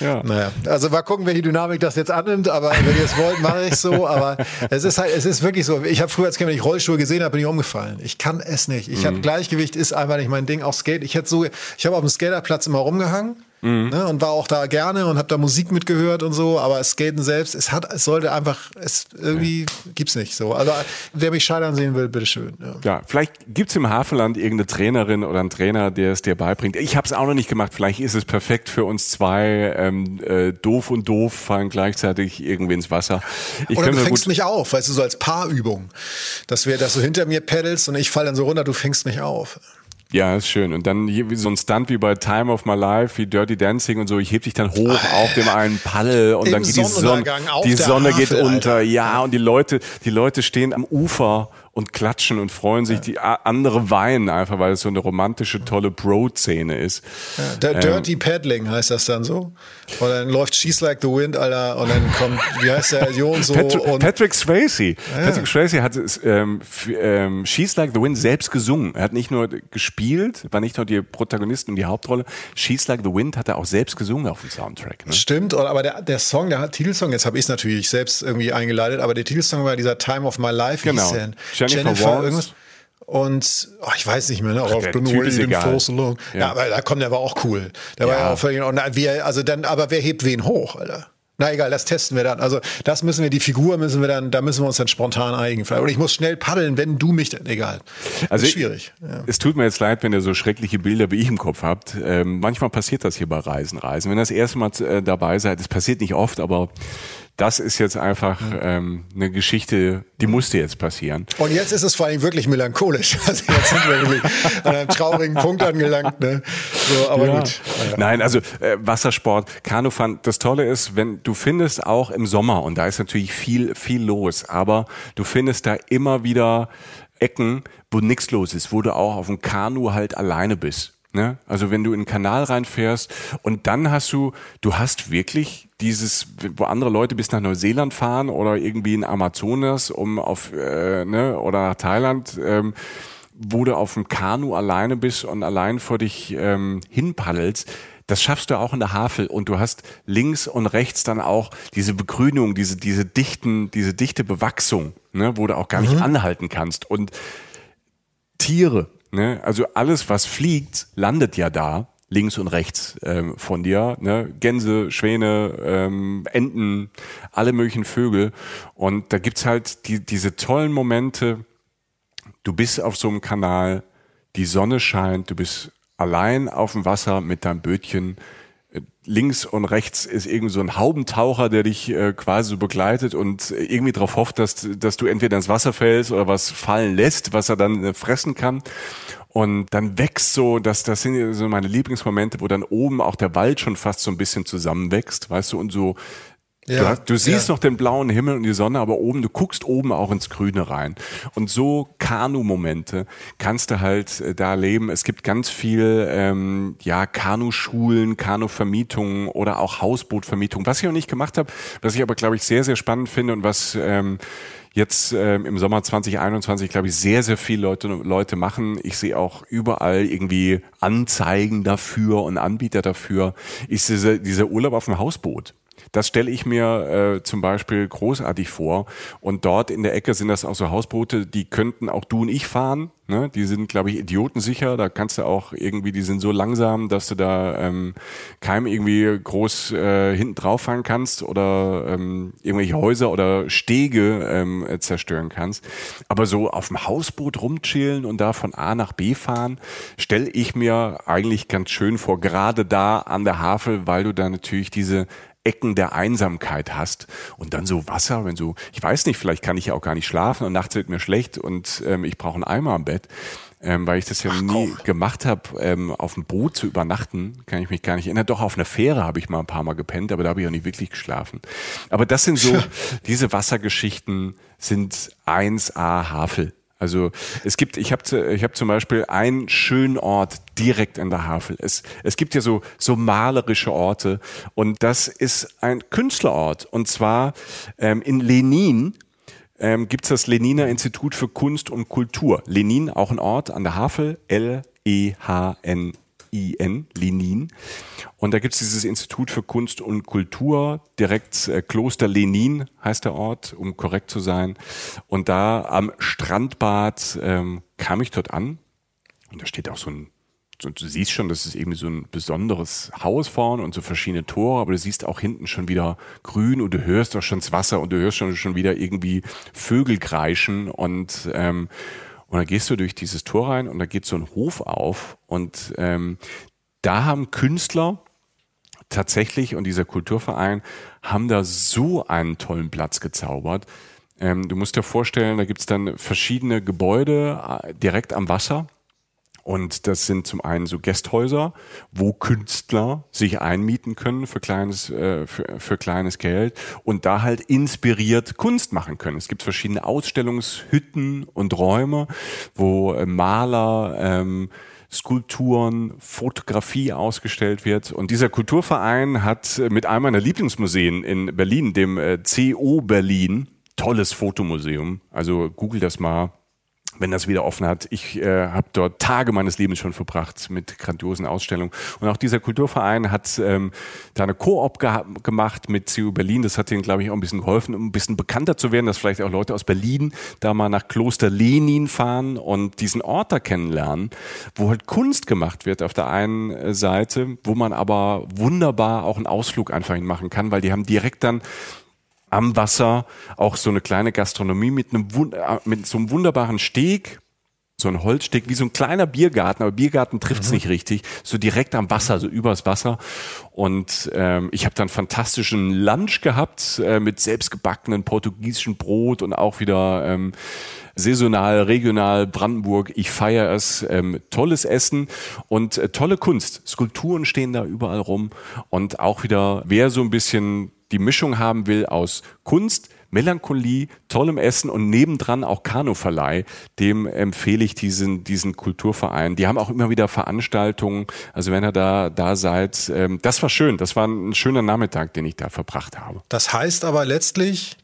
ja. Naja, also mal gucken, welche Dynamik das jetzt annimmt, aber wenn ihr es wollt, mache ich so. Aber es ist halt, es ist wirklich so. Ich habe früher als Kind, wenn ich Rollstuhl gesehen habe, bin ich umgefallen. Ich kann es nicht. Ich mhm. habe Gleichgewicht ist einfach nicht mein Ding. Auch Skate. Ich hätte so, ich habe auf dem Skaterplatz immer rumgehangen Mhm. Ne, und war auch da gerne und habe da Musik mitgehört und so, aber Skaten selbst, es hat, es sollte einfach, es irgendwie ja. gibt's nicht so. Also wer mich scheitern sehen will, bitteschön. Ja, ja vielleicht gibt's im Hafenland irgendeine Trainerin oder einen Trainer, der es dir beibringt. Ich habe es auch noch nicht gemacht. Vielleicht ist es perfekt für uns zwei. Ähm, äh, doof und doof fallen gleichzeitig irgendwie ins Wasser. Ich oder du fängst mich auf, weißt du, so als Paarübung, dass wir, dass du hinter mir peddelst und ich falle dann so runter, du fängst mich auf. Ja, ist schön. Und dann hier wie so ein Stunt wie bei Time of My Life, wie Dirty Dancing und so. Ich heb dich dann hoch auf dem einen Paddel und Im dann geht die Sonne, die Sonne geht unter. Alter. Ja, und die Leute, die Leute stehen am Ufer und klatschen und freuen sich. Ja. Die andere weinen einfach, weil es so eine romantische, tolle Bro-Szene ist. Ja, ähm, Dirty Paddling heißt das dann so. Und dann läuft She's Like the Wind, Alter, und dann kommt, wie heißt der, Jo und so. Patrick, und Patrick Swayze. Ja. Patrick Swayze hat ähm, ähm, She's Like the Wind selbst gesungen. Er hat nicht nur gespielt, war nicht nur die Protagonistin und die Hauptrolle. She's Like the Wind hat er auch selbst gesungen auf dem Soundtrack. Ne? Stimmt, aber der, der Song, der Titelsong, jetzt habe ich es natürlich selbst irgendwie eingeleitet, aber der Titelsong war dieser Time of My Life. Genau. Jennifer, Jennifer irgendwas. Und oh, ich weiß nicht mehr, ne? Auf Been Waiting for so long. Ja. ja, aber da kommt der war auch cool. Der ja. war ja auch völlig. Und wie, also dann, aber wer hebt wen hoch, Alter? Na egal, das testen wir dann. Also das müssen wir, die Figur müssen wir dann, da müssen wir uns dann spontan einigen. Und ich muss schnell paddeln, wenn du mich, egal. Also ist schwierig. Ja. Es tut mir jetzt leid, wenn ihr so schreckliche Bilder wie ich im Kopf habt. Ähm, manchmal passiert das hier bei Reisen, Reisen. Wenn ihr das erste Mal äh, dabei seid, es passiert nicht oft, aber das ist jetzt einfach ähm, eine Geschichte, die musste jetzt passieren. Und jetzt ist es vor allem wirklich melancholisch. Also jetzt sind wir wirklich an einem traurigen Punkt angelangt. Ne? So, aber ja. gut. Ja. Nein, also äh, Wassersport, Kanufahren. Das Tolle ist, wenn du findest auch im Sommer und da ist natürlich viel viel los, aber du findest da immer wieder Ecken, wo nichts los ist, wo du auch auf dem Kanu halt alleine bist. Ne? Also wenn du in den Kanal reinfährst und dann hast du, du hast wirklich dieses, wo andere Leute bis nach Neuseeland fahren oder irgendwie in Amazonas, um auf, äh, ne, oder nach Thailand, ähm, wo du auf dem Kanu alleine bist und allein vor dich ähm, hinpaddelst, das schaffst du auch in der Havel und du hast links und rechts dann auch diese Begrünung, diese, diese dichten, diese dichte Bewachsung, ne, wo du auch gar nicht mhm. anhalten kannst und Tiere, Ne? Also alles, was fliegt, landet ja da, links und rechts ähm, von dir. Ne? Gänse, Schwäne, ähm, Enten, alle möglichen Vögel. Und da gibt's halt die, diese tollen Momente. Du bist auf so einem Kanal, die Sonne scheint, du bist allein auf dem Wasser mit deinem Bötchen links und rechts ist irgend so ein Haubentaucher, der dich äh, quasi so begleitet und irgendwie darauf hofft, dass, dass du entweder ins Wasser fällst oder was fallen lässt, was er dann äh, fressen kann. Und dann wächst so, das, das sind so meine Lieblingsmomente, wo dann oben auch der Wald schon fast so ein bisschen zusammenwächst, weißt du, und so Ja, du, hast, du, siehst ja. noch den blauen Himmel und die Sonne, aber oben, du guckst oben auch ins Grüne rein. Und so Kanu-Momente kannst du halt äh, da leben. Es gibt ganz viel, ähm, ja, Kanu-Schulen, Kanu-Vermietungen oder auch Hausbootvermietungen. Was ich noch nicht gemacht habe, was ich aber, glaube ich, sehr, sehr spannend finde und was ähm, jetzt ähm, im Sommer 2021, glaube ich, sehr, sehr viele Leute, Leute machen. Ich sehe auch überall irgendwie Anzeigen dafür und Anbieter dafür. Ist diese, dieser Urlaub auf dem Hausboot. Das stelle ich mir äh, zum Beispiel großartig vor. Und dort in der Ecke sind das auch so Hausboote, die könnten auch du und ich fahren. Ne? Die sind, glaube ich, idiotensicher. Da kannst du auch irgendwie, die sind so langsam, dass du da ähm, keinem irgendwie groß äh, hinten drauf fahren kannst oder ähm, irgendwelche Häuser oder Stege ähm, zerstören kannst. Aber so auf dem Hausboot rumchillen und da von A nach B fahren, stelle ich mir eigentlich ganz schön vor, gerade da an der Havel, weil du da natürlich diese Ecken der Einsamkeit hast und dann so Wasser, wenn so, ich weiß nicht, vielleicht kann ich ja auch gar nicht schlafen und nachts wird mir schlecht und ähm, ich brauche einen Eimer am Bett. Ähm, weil ich das ja Ach, nie komm. gemacht habe, ähm, auf dem Boot zu übernachten, kann ich mich gar nicht erinnern. Doch auf einer Fähre habe ich mal ein paar Mal gepennt, aber da habe ich auch nicht wirklich geschlafen. Aber das sind so, diese Wassergeschichten sind 1A Havel. Also es gibt, ich habe ich hab zum Beispiel einen schönen Ort direkt in der Havel. Es, es gibt ja so, so malerische Orte und das ist ein Künstlerort und zwar ähm, in Lenin ähm, gibt es das Leniner Institut für Kunst und Kultur. Lenin, auch ein Ort an der Havel, L-E-H-N IN, Lenin. Und da gibt es dieses Institut für Kunst und Kultur, direkt äh, Kloster Lenin heißt der Ort, um korrekt zu sein. Und da am Strandbad ähm, kam ich dort an. Und da steht auch so ein du siehst schon, das ist irgendwie so ein besonderes Haus vorne und so verschiedene Tore, aber du siehst auch hinten schon wieder grün und du hörst auch schon das Wasser und du hörst schon, schon wieder irgendwie Vögel kreischen und ähm, und dann gehst du durch dieses Tor rein und da geht so ein Hof auf und ähm, da haben Künstler tatsächlich und dieser Kulturverein haben da so einen tollen Platz gezaubert. Ähm, du musst dir vorstellen, da gibt's dann verschiedene Gebäude äh, direkt am Wasser und das sind zum einen so Gästhäuser, wo Künstler sich einmieten können für kleines, äh, für, für kleines Geld und da halt inspiriert Kunst machen können. Es gibt verschiedene Ausstellungshütten und Räume, wo äh, Maler, ähm, Skulpturen, Fotografie ausgestellt wird. Und dieser Kulturverein hat mit einem meiner Lieblingsmuseen in Berlin, dem äh, CO Berlin, tolles Fotomuseum. Also google das mal wenn das wieder offen hat. Ich äh, habe dort Tage meines Lebens schon verbracht mit grandiosen Ausstellungen. Und auch dieser Kulturverein hat ähm, da eine Koop ge gemacht mit CU Berlin. Das hat ihnen, glaube ich, auch ein bisschen geholfen, um ein bisschen bekannter zu werden, dass vielleicht auch Leute aus Berlin da mal nach Kloster Lenin fahren und diesen Ort da kennenlernen, wo halt Kunst gemacht wird auf der einen äh, Seite, wo man aber wunderbar auch einen Ausflug einfach hin machen kann, weil die haben direkt dann am Wasser, auch so eine kleine Gastronomie mit einem äh, mit so einem wunderbaren Steg, so ein Holzsteg, wie so ein kleiner Biergarten, aber Biergarten trifft's mhm. nicht richtig, so direkt am Wasser, so übers Wasser. Und ähm, ich habe dann fantastischen Lunch gehabt äh, mit selbstgebackenen portugiesischen Brot und auch wieder ähm, saisonal, regional, Brandenburg. Ich feiere es. Ähm, tolles Essen und äh, tolle Kunst. Skulpturen stehen da überall rum und auch wieder, wer so ein bisschen die Mischung haben will aus Kunst, Melancholie, tollem Essen und nebendran auch Kanuverleih, dem empfehle ich diesen, diesen Kulturverein. Die haben auch immer wieder Veranstaltungen. Also wenn ihr da, da seid, ähm, das war schön. Das war ein schöner Nachmittag, den ich da verbracht habe. Das heißt aber letztlich,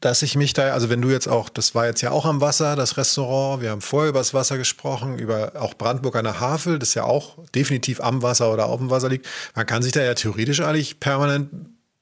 dass ich mich da, also wenn du jetzt auch, das war jetzt ja auch am Wasser, das Restaurant, wir haben vorher über das Wasser gesprochen, über auch Brandenburg an der Havel, das ja auch definitiv am Wasser oder auf dem Wasser liegt. Man kann sich da ja theoretisch eigentlich permanent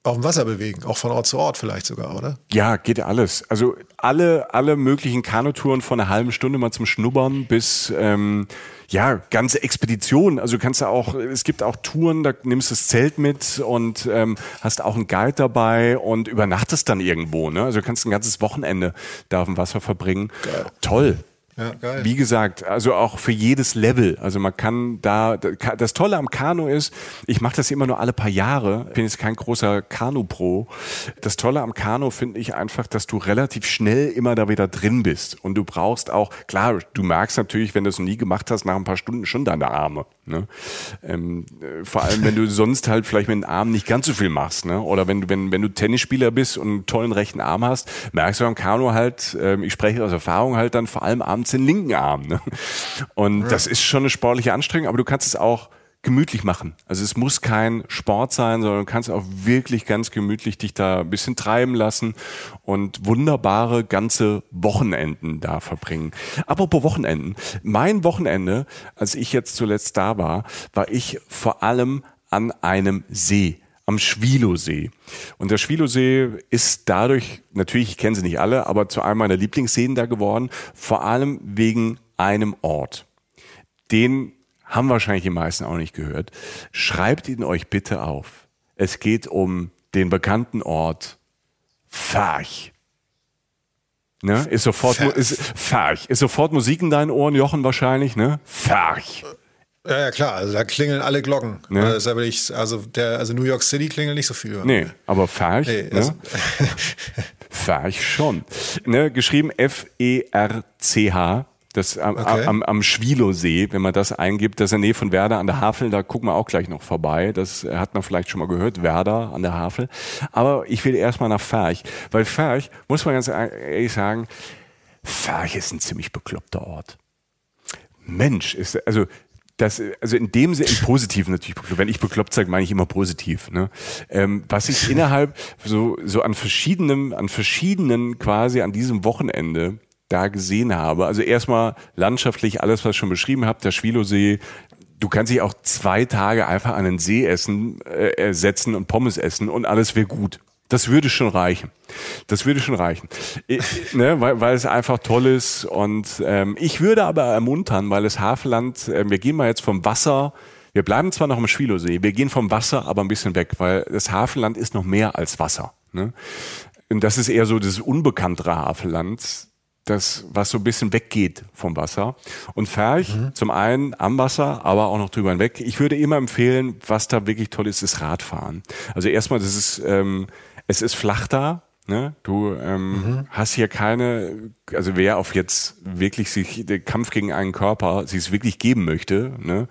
auf dem Wasser bewegen, auch von Ort zu Ort vielleicht sogar, oder? Ja, geht alles. Also alle, alle möglichen Kanutouren von einer halben Stunde mal zum Schnubbern bis ähm, ja, ganze Expeditionen. Also du kannst ja auch, es gibt auch Touren, da nimmst du das Zelt mit und ähm, hast auch einen Guide dabei und übernachtest dann irgendwo. Ne? Also du kannst ein ganzes Wochenende da auf dem Wasser verbringen. Geil. Toll. Ja, geil. Wie gesagt, also auch für jedes Level. Also man kann da, das Tolle am Kanu ist, ich mache das immer nur alle paar Jahre. Bin jetzt kein großer Kanu-Pro. Das Tolle am Kanu finde ich einfach, dass du relativ schnell immer da wieder drin bist. Und du brauchst auch, klar, du merkst natürlich, wenn du es nie gemacht hast, nach ein paar Stunden schon deine Arme. Ne? Ähm, äh, vor allem, wenn du sonst halt vielleicht mit dem Arm nicht ganz so viel machst. Ne? Oder wenn du, wenn, wenn du Tennisspieler bist und einen tollen rechten Arm hast, merkst du am Kanu halt, ähm, ich spreche aus Erfahrung halt dann vor allem abends den linken Arm. Ne? Und ja. das ist schon eine sportliche Anstrengung, aber du kannst es auch gemütlich machen. Also es muss kein Sport sein, sondern du kannst auch wirklich ganz gemütlich dich da ein bisschen treiben lassen und wunderbare ganze Wochenenden da verbringen. Apropos Wochenenden. Mein Wochenende, als ich jetzt zuletzt da war, war ich vor allem an einem See am Schwilosee. Und der Schwilosee ist dadurch, natürlich, ich kenne sie nicht alle, aber zu einem meiner Lieblingsseen da geworden, vor allem wegen einem Ort. Den haben wahrscheinlich die meisten auch nicht gehört. Schreibt ihn euch bitte auf. Es geht um den bekannten Ort Farch. Ne? Ist sofort, Farch. ist, Farch. Ist sofort Musik in deinen Ohren, Jochen wahrscheinlich, ne? Farch. Ja, ja, klar, also da klingeln alle Glocken. Ne? Also, ich, also, der, also New York City klingelt nicht so viel. Nee, aber Farch, nee, ne? also Farch schon. Ne? Geschrieben F-E-R-C-H das am, okay. am, am Schwilosee, wenn man das eingibt, das ist in der Nähe von Werder an der Havel, da gucken wir auch gleich noch vorbei. Das hat man vielleicht schon mal gehört, Werder an der Havel. Aber ich will erstmal nach Ferch, weil Ferch, muss man ganz ehrlich sagen, Ferch ist ein ziemlich bekloppter Ort. Mensch, ist, also das, also in dem Sinne, im Positiven natürlich, wenn ich bekloppt sage, meine ich immer positiv. Ne? Ähm, was ich innerhalb so, so an verschiedenen, an verschiedenen quasi an diesem Wochenende da gesehen habe. Also erstmal landschaftlich alles, was ich schon beschrieben habe, der Schwilosee. Du kannst dich auch zwei Tage einfach an den See essen, äh, setzen und Pommes essen und alles wäre gut. Das würde schon reichen. Das würde schon reichen. Ich, ne, weil, weil es einfach toll ist. Und ähm, ich würde aber ermuntern, weil das Havelland, äh, wir gehen mal jetzt vom Wasser, wir bleiben zwar noch im Schwilosee, wir gehen vom Wasser aber ein bisschen weg, weil das Hafenland ist noch mehr als Wasser. Ne? Und das ist eher so das unbekanntere Hafenland das, was so ein bisschen weggeht vom Wasser. Und Ferch, mhm. zum einen am Wasser, aber auch noch drüber hinweg. Ich würde immer empfehlen, was da wirklich toll ist, ist Radfahren. Also erstmal, das ist, ähm, es ist flach da, Ne? Du ähm, mhm. hast hier keine, also wer auf jetzt wirklich sich den Kampf gegen einen Körper sich es wirklich geben möchte, ne?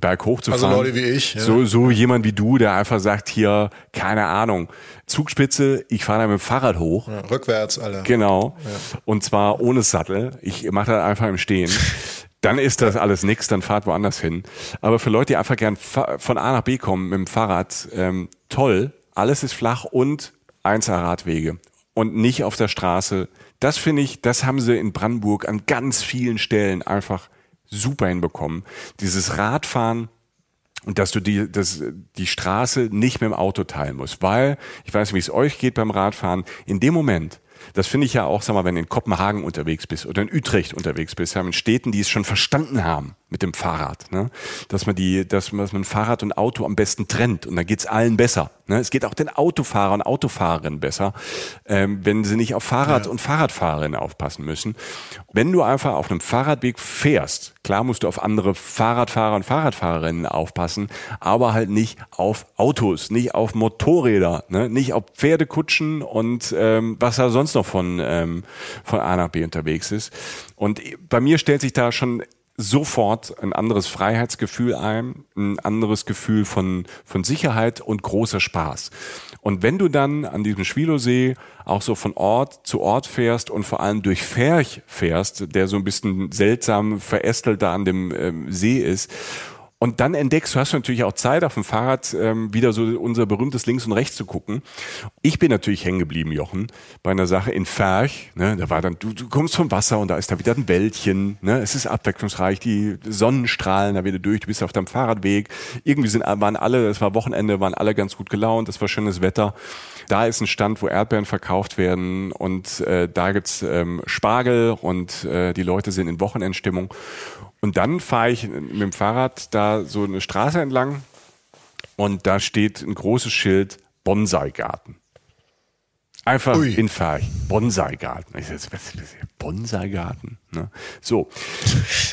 berghoch zu also fahren. Also Leute wie ich. Ja. So, so jemand wie du, der einfach sagt hier, keine Ahnung, Zugspitze, ich fahre da mit dem Fahrrad hoch. Ja, rückwärts, alle. Genau. Ja. Und zwar ohne Sattel. Ich mache das einfach im Stehen. dann ist das alles nix, dann fahrt woanders hin. Aber für Leute, die einfach gern von A nach B kommen mit dem Fahrrad, ähm, toll, alles ist flach und Einzelradwege und nicht auf der Straße. Das finde ich, das haben sie in Brandenburg an ganz vielen Stellen einfach super hinbekommen. Dieses Radfahren und dass du die, dass die Straße nicht mit dem Auto teilen musst, weil ich weiß nicht, wie es euch geht beim Radfahren. In dem Moment, das finde ich ja auch, sag mal, wenn du in Kopenhagen unterwegs bist oder in Utrecht unterwegs bist, haben in Städten, die es schon verstanden haben mit dem Fahrrad, ne? dass man die, dass man, dass man Fahrrad und Auto am besten trennt und dann geht's allen besser. Ne? Es geht auch den Autofahrer und Autofahrerinnen besser, ähm, wenn sie nicht auf Fahrrad ja. und Fahrradfahrerinnen aufpassen müssen. Wenn du einfach auf einem Fahrradweg fährst, klar musst du auf andere Fahrradfahrer und Fahrradfahrerinnen aufpassen, aber halt nicht auf Autos, nicht auf Motorräder, ne? nicht auf Pferdekutschen und ähm, was da sonst noch von, ähm, von A nach B unterwegs ist. Und bei mir stellt sich da schon sofort ein anderes Freiheitsgefühl ein, ein anderes Gefühl von, von Sicherheit und großer Spaß. Und wenn du dann an diesem Schwilosee auch so von Ort zu Ort fährst und vor allem durch Ferch fährst, der so ein bisschen seltsam verästelt da an dem ähm, See ist und dann entdeckst du, hast du natürlich auch Zeit, auf dem Fahrrad ähm, wieder so unser berühmtes Links und Rechts zu gucken. Ich bin natürlich hängen geblieben, Jochen, bei einer Sache in Ferch. Ne, da war dann, du, du kommst vom Wasser und da ist da wieder ein Wäldchen. Ne, es ist abwechslungsreich, die Sonnenstrahlen da wieder durch, du bist auf deinem Fahrradweg. Irgendwie sind, waren alle, es war Wochenende, waren alle ganz gut gelaunt, es war schönes Wetter. Da ist ein Stand, wo Erdbeeren verkauft werden und äh, da gibt's ähm, Spargel und äh, die Leute sind in Wochenendstimmung. Und dann fahre ich mit dem Fahrrad da so eine Straße entlang und da steht ein großes Schild Bonsai-Garten. Einfach Ui. in Ferch. Bonsai-Garten. Ich sag, was ist das Bonsai-Garten? Ne? So,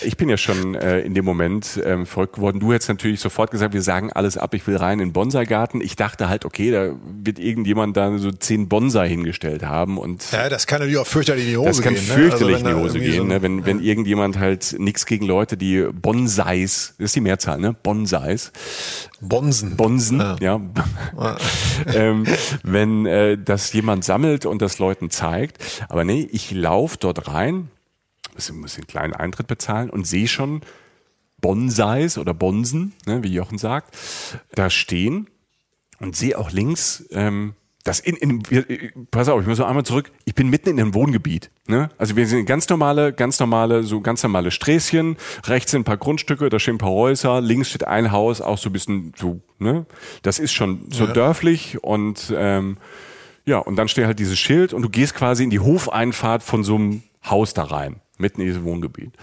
ich bin ja schon äh, in dem Moment ähm, verrückt geworden. Du hättest natürlich sofort gesagt, wir sagen alles ab, ich will rein in den Bonsai-Garten. Ich dachte halt, okay, da wird irgendjemand da so zehn Bonsai hingestellt haben und ja, das kann natürlich auch fürchterlich in die Hose das kann gehen. ne? fürchterlich also in die Hose gehen, so ne? wenn, wenn irgendjemand halt nichts gegen Leute, die Bonsais, das ist die Mehrzahl, ne? Bonsais. Bonsen. Bonsen, ja. ja. ähm, wenn äh, das jemand sammelt und das Leuten zeigt. Aber nee, ich laufe dort rein muss, muss einen kleinen Eintritt bezahlen und sehe schon Bonsais oder Bonsen, ne, wie Jochen sagt, da stehen und sehe auch links, ähm, das in, in, pass auf, ich muss noch einmal zurück. Ich bin mitten in einem Wohngebiet. Ne? Also wir sind ganz normale, ganz normale, so ganz normale Sträßchen. Rechts sind ein paar Grundstücke, da stehen ein paar Häuser. Links steht ein Haus, auch so ein bisschen so. Ne? Das ist schon so ja. dörflich und ähm, ja, und dann steht halt dieses Schild und du gehst quasi in die Hofeinfahrt von so einem Haus da rein mitten in diesem Wohngebiet.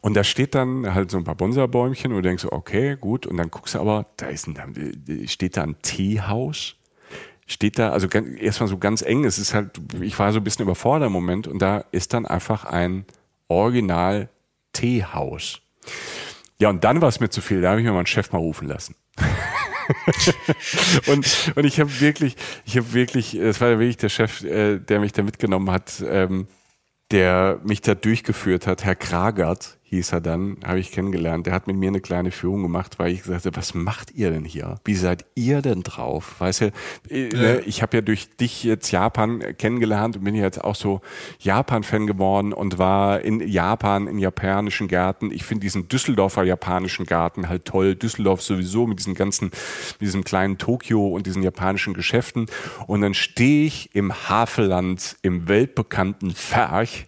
Und da steht dann halt so ein paar Bonsai-Bäumchen und du denkst okay, gut. Und dann guckst du aber, da ist ein, steht da ein Teehaus. Steht da, also erstmal so ganz eng, es ist halt, ich war so ein bisschen überfordert im Moment und da ist dann einfach ein Original Teehaus. Ja, und dann war es mir zu viel, da habe ich mir meinen Chef mal rufen lassen. und, und ich habe wirklich, ich habe wirklich, es war wirklich der Chef, äh, der mich da mitgenommen hat, ähm, der mich da durchgeführt hat, Herr Kragert hieß er dann, habe ich kennengelernt. Der hat mit mir eine kleine Führung gemacht, weil ich gesagt habe, was macht ihr denn hier? Wie seid ihr denn drauf? Weißt du, äh, ja. Ne, ich habe ja durch dich jetzt Japan kennengelernt und bin jetzt auch so Japan-Fan geworden und war in Japan in japanischen Gärten. Ich finde diesen Düsseldorfer japanischen Garten halt toll. Düsseldorf sowieso mit diesem ganzen, mit diesem kleinen Tokio und diesen japanischen Geschäften. Und dann stehe ich im Havelland im weltbekannten Ferch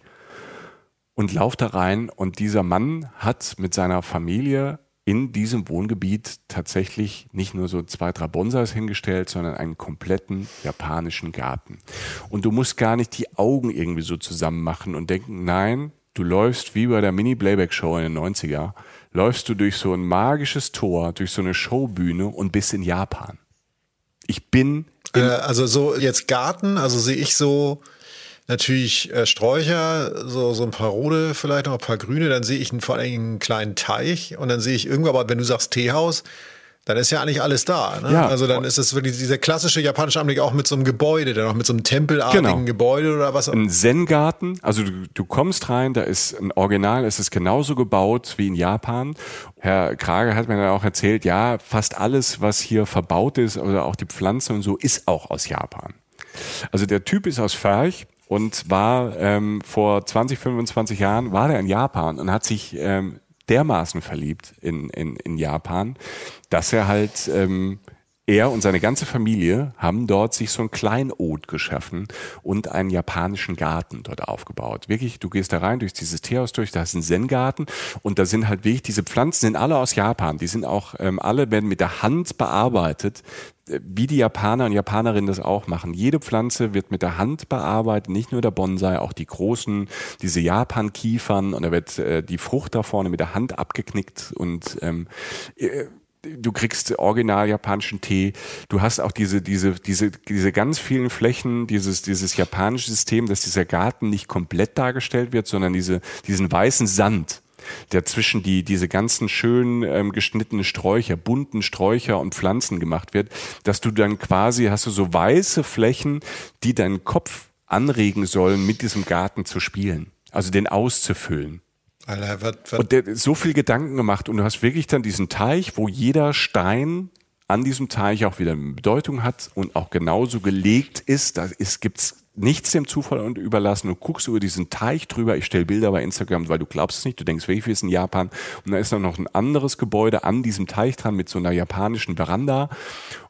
und laufe da rein und dieser Mann hat mit seiner Familie in diesem Wohngebiet tatsächlich nicht nur so zwei, drei Bonsais hingestellt, sondern einen kompletten japanischen Garten. Und du musst gar nicht die Augen irgendwie so zusammen machen und denken, nein, du läufst wie bei der Mini-Playback-Show in den 90er, läufst du durch so ein magisches Tor, durch so eine Showbühne und bist in Japan. Ich bin. Äh, also so jetzt Garten, also sehe ich so natürlich äh, Sträucher, so, so ein paar rote, vielleicht noch ein paar grüne, dann sehe ich einen, vor allem einen kleinen Teich und dann sehe ich irgendwo, aber wenn du sagst Teehaus, dann ist ja eigentlich alles da. Ne? Ja. Also dann ist es wirklich dieser klassische japanische Anblick auch mit so einem Gebäude, dann auch mit so einem tempelartigen genau. Gebäude oder was. Ein Zen-Garten, also du, du, kommst rein, da ist ein Original, es ist genauso gebaut wie in Japan. Herr Krage hat mir dann auch erzählt, ja, fast alles, was hier verbaut ist, oder auch die Pflanzen und so, ist auch aus Japan. Also der Typ ist aus Ferch, und war ähm, vor 20, 25 Jahren, war der in Japan und hat sich ähm, dermaßen verliebt in, in, in Japan, dass er halt ähm, er und seine ganze Familie haben dort sich so ein Kleinod geschaffen und einen japanischen Garten dort aufgebaut. Wirklich, du gehst da rein durch dieses Teehaus durch, da ist ein Zen-Garten und da sind halt wirklich, diese Pflanzen sind alle aus Japan. Die sind auch, ähm, alle werden mit der Hand bearbeitet, äh, wie die Japaner und Japanerinnen das auch machen. Jede Pflanze wird mit der Hand bearbeitet, nicht nur der Bonsai, auch die großen, diese Japan-Kiefern und da wird äh, die Frucht da vorne mit der Hand abgeknickt und ähm, äh, du kriegst original japanischen Tee. Du hast auch diese, diese, diese, diese ganz vielen Flächen, dieses, dieses japanische System, dass dieser Garten nicht komplett dargestellt wird, sondern diese, diesen weißen Sand, der zwischen die, diese ganzen schön ähm, geschnittenen Sträucher, bunten Sträucher und Pflanzen gemacht wird, dass du dann quasi hast du so weiße Flächen, die deinen Kopf anregen sollen, mit diesem Garten zu spielen. Also den auszufüllen. Alter, wat, wat? Und der so viel Gedanken gemacht und du hast wirklich dann diesen Teich, wo jeder Stein an diesem Teich auch wieder eine Bedeutung hat und auch genauso gelegt ist. Da ist, gibt's nichts dem Zufall und überlassen. Du guckst über diesen Teich drüber. Ich stelle Bilder bei Instagram, weil du glaubst es nicht. Du denkst, wie viel ist in Japan? Und da ist dann noch ein anderes Gebäude an diesem Teich dran mit so einer japanischen Veranda.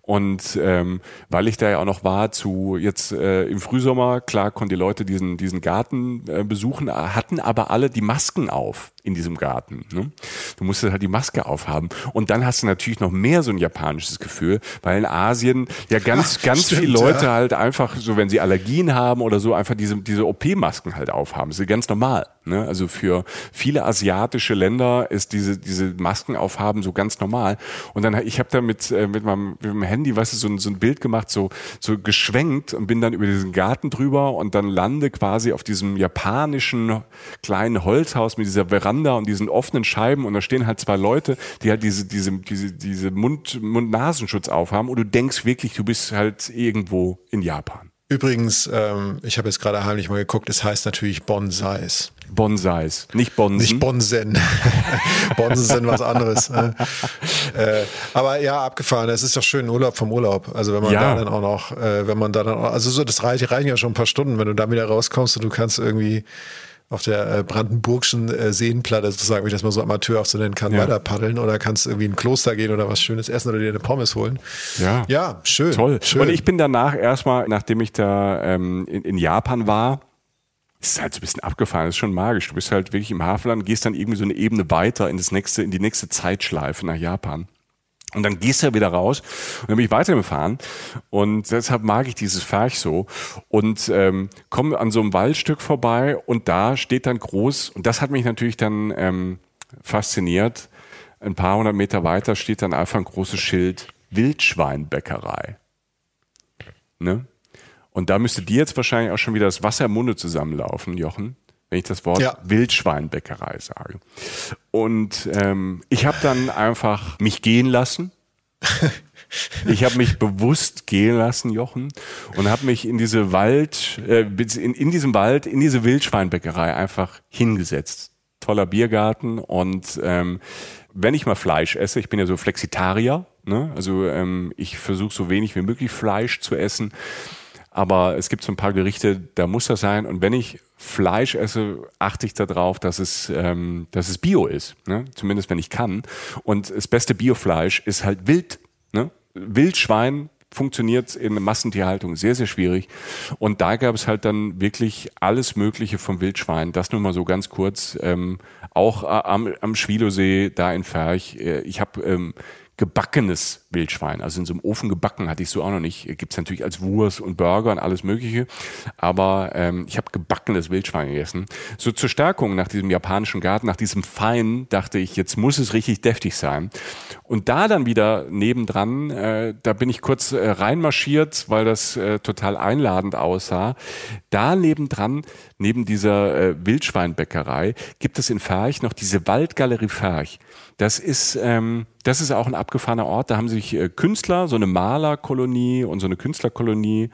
Und ähm, weil ich da ja auch noch war zu jetzt äh, im Frühsommer, klar konnten die Leute diesen, diesen Garten äh, besuchen, hatten aber alle die Masken auf in diesem Garten. Ne? Du musstest halt die Maske aufhaben. Und dann hast du natürlich noch mehr so ein japanisches Gefühl, weil in Asien ja ganz, ja, ganz stimmt, viele Leute ja. halt einfach, so wenn sie Allergien haben oder so, einfach diese, diese OP-Masken halt aufhaben. Das ist ganz normal. Ne? Also für viele asiatische Länder ist diese, diese Masken aufhaben so ganz normal. Und dann, ich habe da mit, äh, mit, meinem, mit meinem Handy, weißt du, so ein, so ein Bild gemacht, so, so geschwenkt und bin dann über diesen Garten drüber und dann lande quasi auf diesem japanischen kleinen Holzhaus mit dieser Veranda und diesen offenen Scheiben und da stehen halt zwei Leute, die halt diese, diese, diese, diese Mund, Mund-Nasenschutz aufhaben und du denkst wirklich, du bist halt irgendwo in Japan. Übrigens, ähm, ich habe jetzt gerade heimlich mal geguckt, es heißt natürlich Bonsais. Bonsais, nicht Bonsen. Nicht Bonsen. Bonsen sind was anderes. äh, aber ja, abgefahren. Es ist doch schön Urlaub vom Urlaub. Also wenn man ja. da dann auch noch, äh, wenn man da dann auch, also so, das reicht, reichen ja schon ein paar Stunden, wenn du da wieder rauskommst und du kannst irgendwie auf der äh, brandenburgischen äh, Seenplatte, sozusagen, wie ich das mal so Amateur auch so nennen kann, ja. weiter paddeln oder kannst irgendwie in ein Kloster gehen oder was Schönes essen oder dir eine Pommes holen. Ja, ja schön. Toll. Schön. Und ich bin danach erstmal, nachdem ich da ähm, in, in Japan war, ist halt so ein bisschen abgefahren, das ist schon magisch. Du bist halt wirklich im Hafenland, gehst dann irgendwie so eine Ebene weiter in das nächste, in die nächste Zeitschleife nach Japan. Und dann gehst du ja wieder raus und dann bin ich weitergefahren und deshalb mag ich dieses Ferch so und ähm, komme an so einem Waldstück vorbei und da steht dann groß und das hat mich natürlich dann ähm, fasziniert. Ein paar hundert Meter weiter steht dann einfach ein großes Schild Wildschweinbäckerei. Ne? Und da müsste dir jetzt wahrscheinlich auch schon wieder das Wasser im Munde zusammenlaufen, Jochen wenn ich das Wort ja. Wildschweinbäckerei sage. Und ähm, ich habe dann einfach mich gehen lassen. Ich habe mich bewusst gehen lassen, Jochen, und habe mich in diese Wald, äh, in, in diesem Wald, in diese Wildschweinbäckerei einfach hingesetzt. Toller Biergarten und ähm, wenn ich mal Fleisch esse, ich bin ja so Flexitarier, ne? also ähm, ich versuche so wenig wie möglich Fleisch zu essen aber es gibt so ein paar Gerichte, da muss das sein. Und wenn ich Fleisch esse, achte ich darauf, dass es, ähm, dass es Bio ist. Ne? Zumindest wenn ich kann. Und das beste Biofleisch ist halt Wild. Ne? Wildschwein funktioniert in Massentierhaltung sehr, sehr schwierig. Und da gab es halt dann wirklich alles Mögliche vom Wildschwein. Das nur mal so ganz kurz. Ähm, auch am, am Schwilosee, da in Ferch. Äh, ich habe ähm, gebackenes Wildschwein. Also in so einem Ofen gebacken hatte ich so auch noch nicht. Gibt's natürlich als Wurst und Burger und alles Mögliche. Aber ähm, ich habe gebackenes Wildschwein gegessen. So zur Stärkung nach diesem japanischen Garten, nach diesem Fein, dachte ich, jetzt muss es richtig deftig sein. Und da dann wieder nebendran, äh, da bin ich kurz äh, reinmarschiert, weil das äh, total einladend aussah. Da nebendran, neben dieser äh, Wildschweinbäckerei, gibt es in Ferch noch diese Waldgalerie Ferch. Das ist, ähm, das ist auch ein abgefahrener Ort. Da haben sich äh, Künstler, so eine Malerkolonie und so eine Künstlerkolonie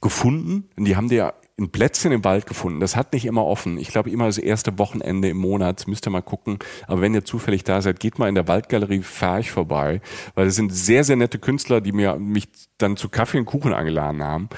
gefunden. Und die haben die ein Plätzchen im Wald gefunden. Das hat nicht immer offen. Ich glaube immer das erste Wochenende im Monat. Müsst ihr mal gucken. Aber wenn ihr zufällig da seid, geht mal in der Waldgalerie Ferch vorbei, weil das sind sehr, sehr nette Künstler, die mir mich dann zu Kaffee und Kuchen eingeladen haben.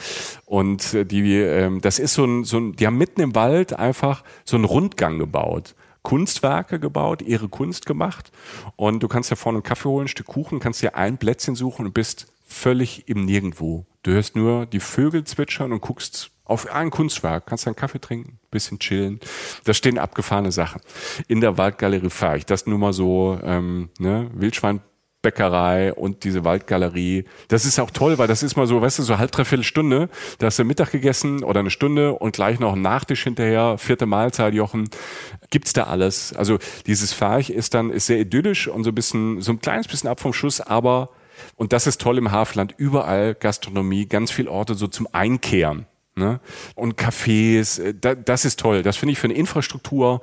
Und äh, die, ähm, das ist so ein, so ein, die haben mitten im Wald einfach so einen Rundgang gebaut. Kunstwerke gebaut, ihre Kunst gemacht. Und du kannst ja vorne einen Kaffee holen, ein Stück Kuchen, kannst dir ein Plätzchen suchen und bist völlig im Nirgendwo. Du hörst nur die Vögel zwitschern und guckst auf ein Kunstwerk, kannst einen Kaffee trinken, bisschen chillen. Da stehen abgefahrene Sachen. In der Waldgalerie fahre ich das nur mal so, ähm, ne, Wildschwein Bäckerei und diese Waldgalerie. Das ist auch toll, weil das ist mal so, weißt du, so halb, dreiviertel Stunde. Da hast du Mittag gegessen oder eine Stunde und gleich noch ein Nachtisch hinterher, vierte Mahlzeit, Jochen. Gibt's da alles? Also dieses Farch ist dann, ist sehr idyllisch und so ein bisschen, so ein kleines bisschen ab vom Schuss, aber, und das ist toll im Hafenland, überall Gastronomie, ganz viele Orte so zum Einkehren. Ne? Und Cafés, äh, das ist toll. Das finde ich für eine Infrastruktur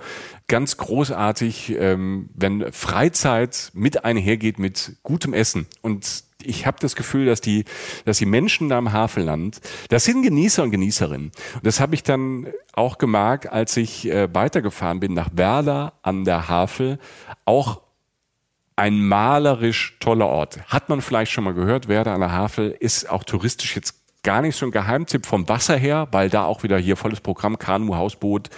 ganz großartig, ähm, wenn Freizeit mit einhergeht mit gutem Essen. Und ich habe das Gefühl, dass die, dass die Menschen da im Havelland, das sind Genießer und Genießerinnen. Und das habe ich dann auch gemerkt, als ich äh, weitergefahren bin nach Werder an der Havel. Auch ein malerisch toller Ort. Hat man vielleicht schon mal gehört, Werder an der Havel ist auch touristisch jetzt gar nicht so ein Geheimtipp vom Wasser her, weil da auch wieder hier volles Programm, Kanu, Hausboot,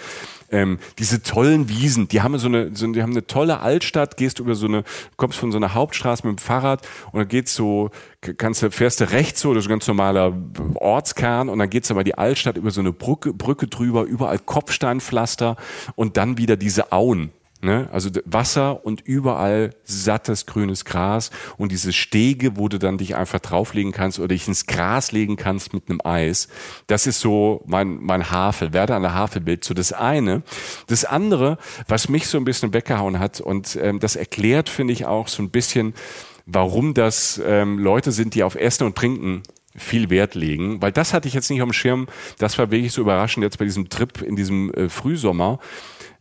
ähm, diese tollen Wiesen, die haben so eine, so, die haben eine tolle Altstadt, gehst über so eine, kommst von so einer Hauptstraße mit dem Fahrrad und dann geht's so, kannst du, fährst du rechts so, das ist ein ganz normaler Ortskern und dann geht's aber die Altstadt über so eine Brücke, Brücke drüber, überall Kopfsteinpflaster und dann wieder diese Auen Ne? Also Wasser und überall sattes grünes Gras und diese Stege, wo du dann dich einfach drauflegen kannst oder dich ins Gras legen kannst mit einem Eis. Das ist so mein, mein Havel, Werder an der Havelbild. So das eine. Das andere, was mich so ein bisschen weggehauen hat und ähm, das erklärt, finde ich auch so ein bisschen, warum das ähm, Leute sind, die auf Essen und Trinken viel Wert legen, weil das hatte ich jetzt nicht auf dem Schirm. Das war wirklich so überraschend jetzt bei diesem Trip in diesem äh, Frühsommer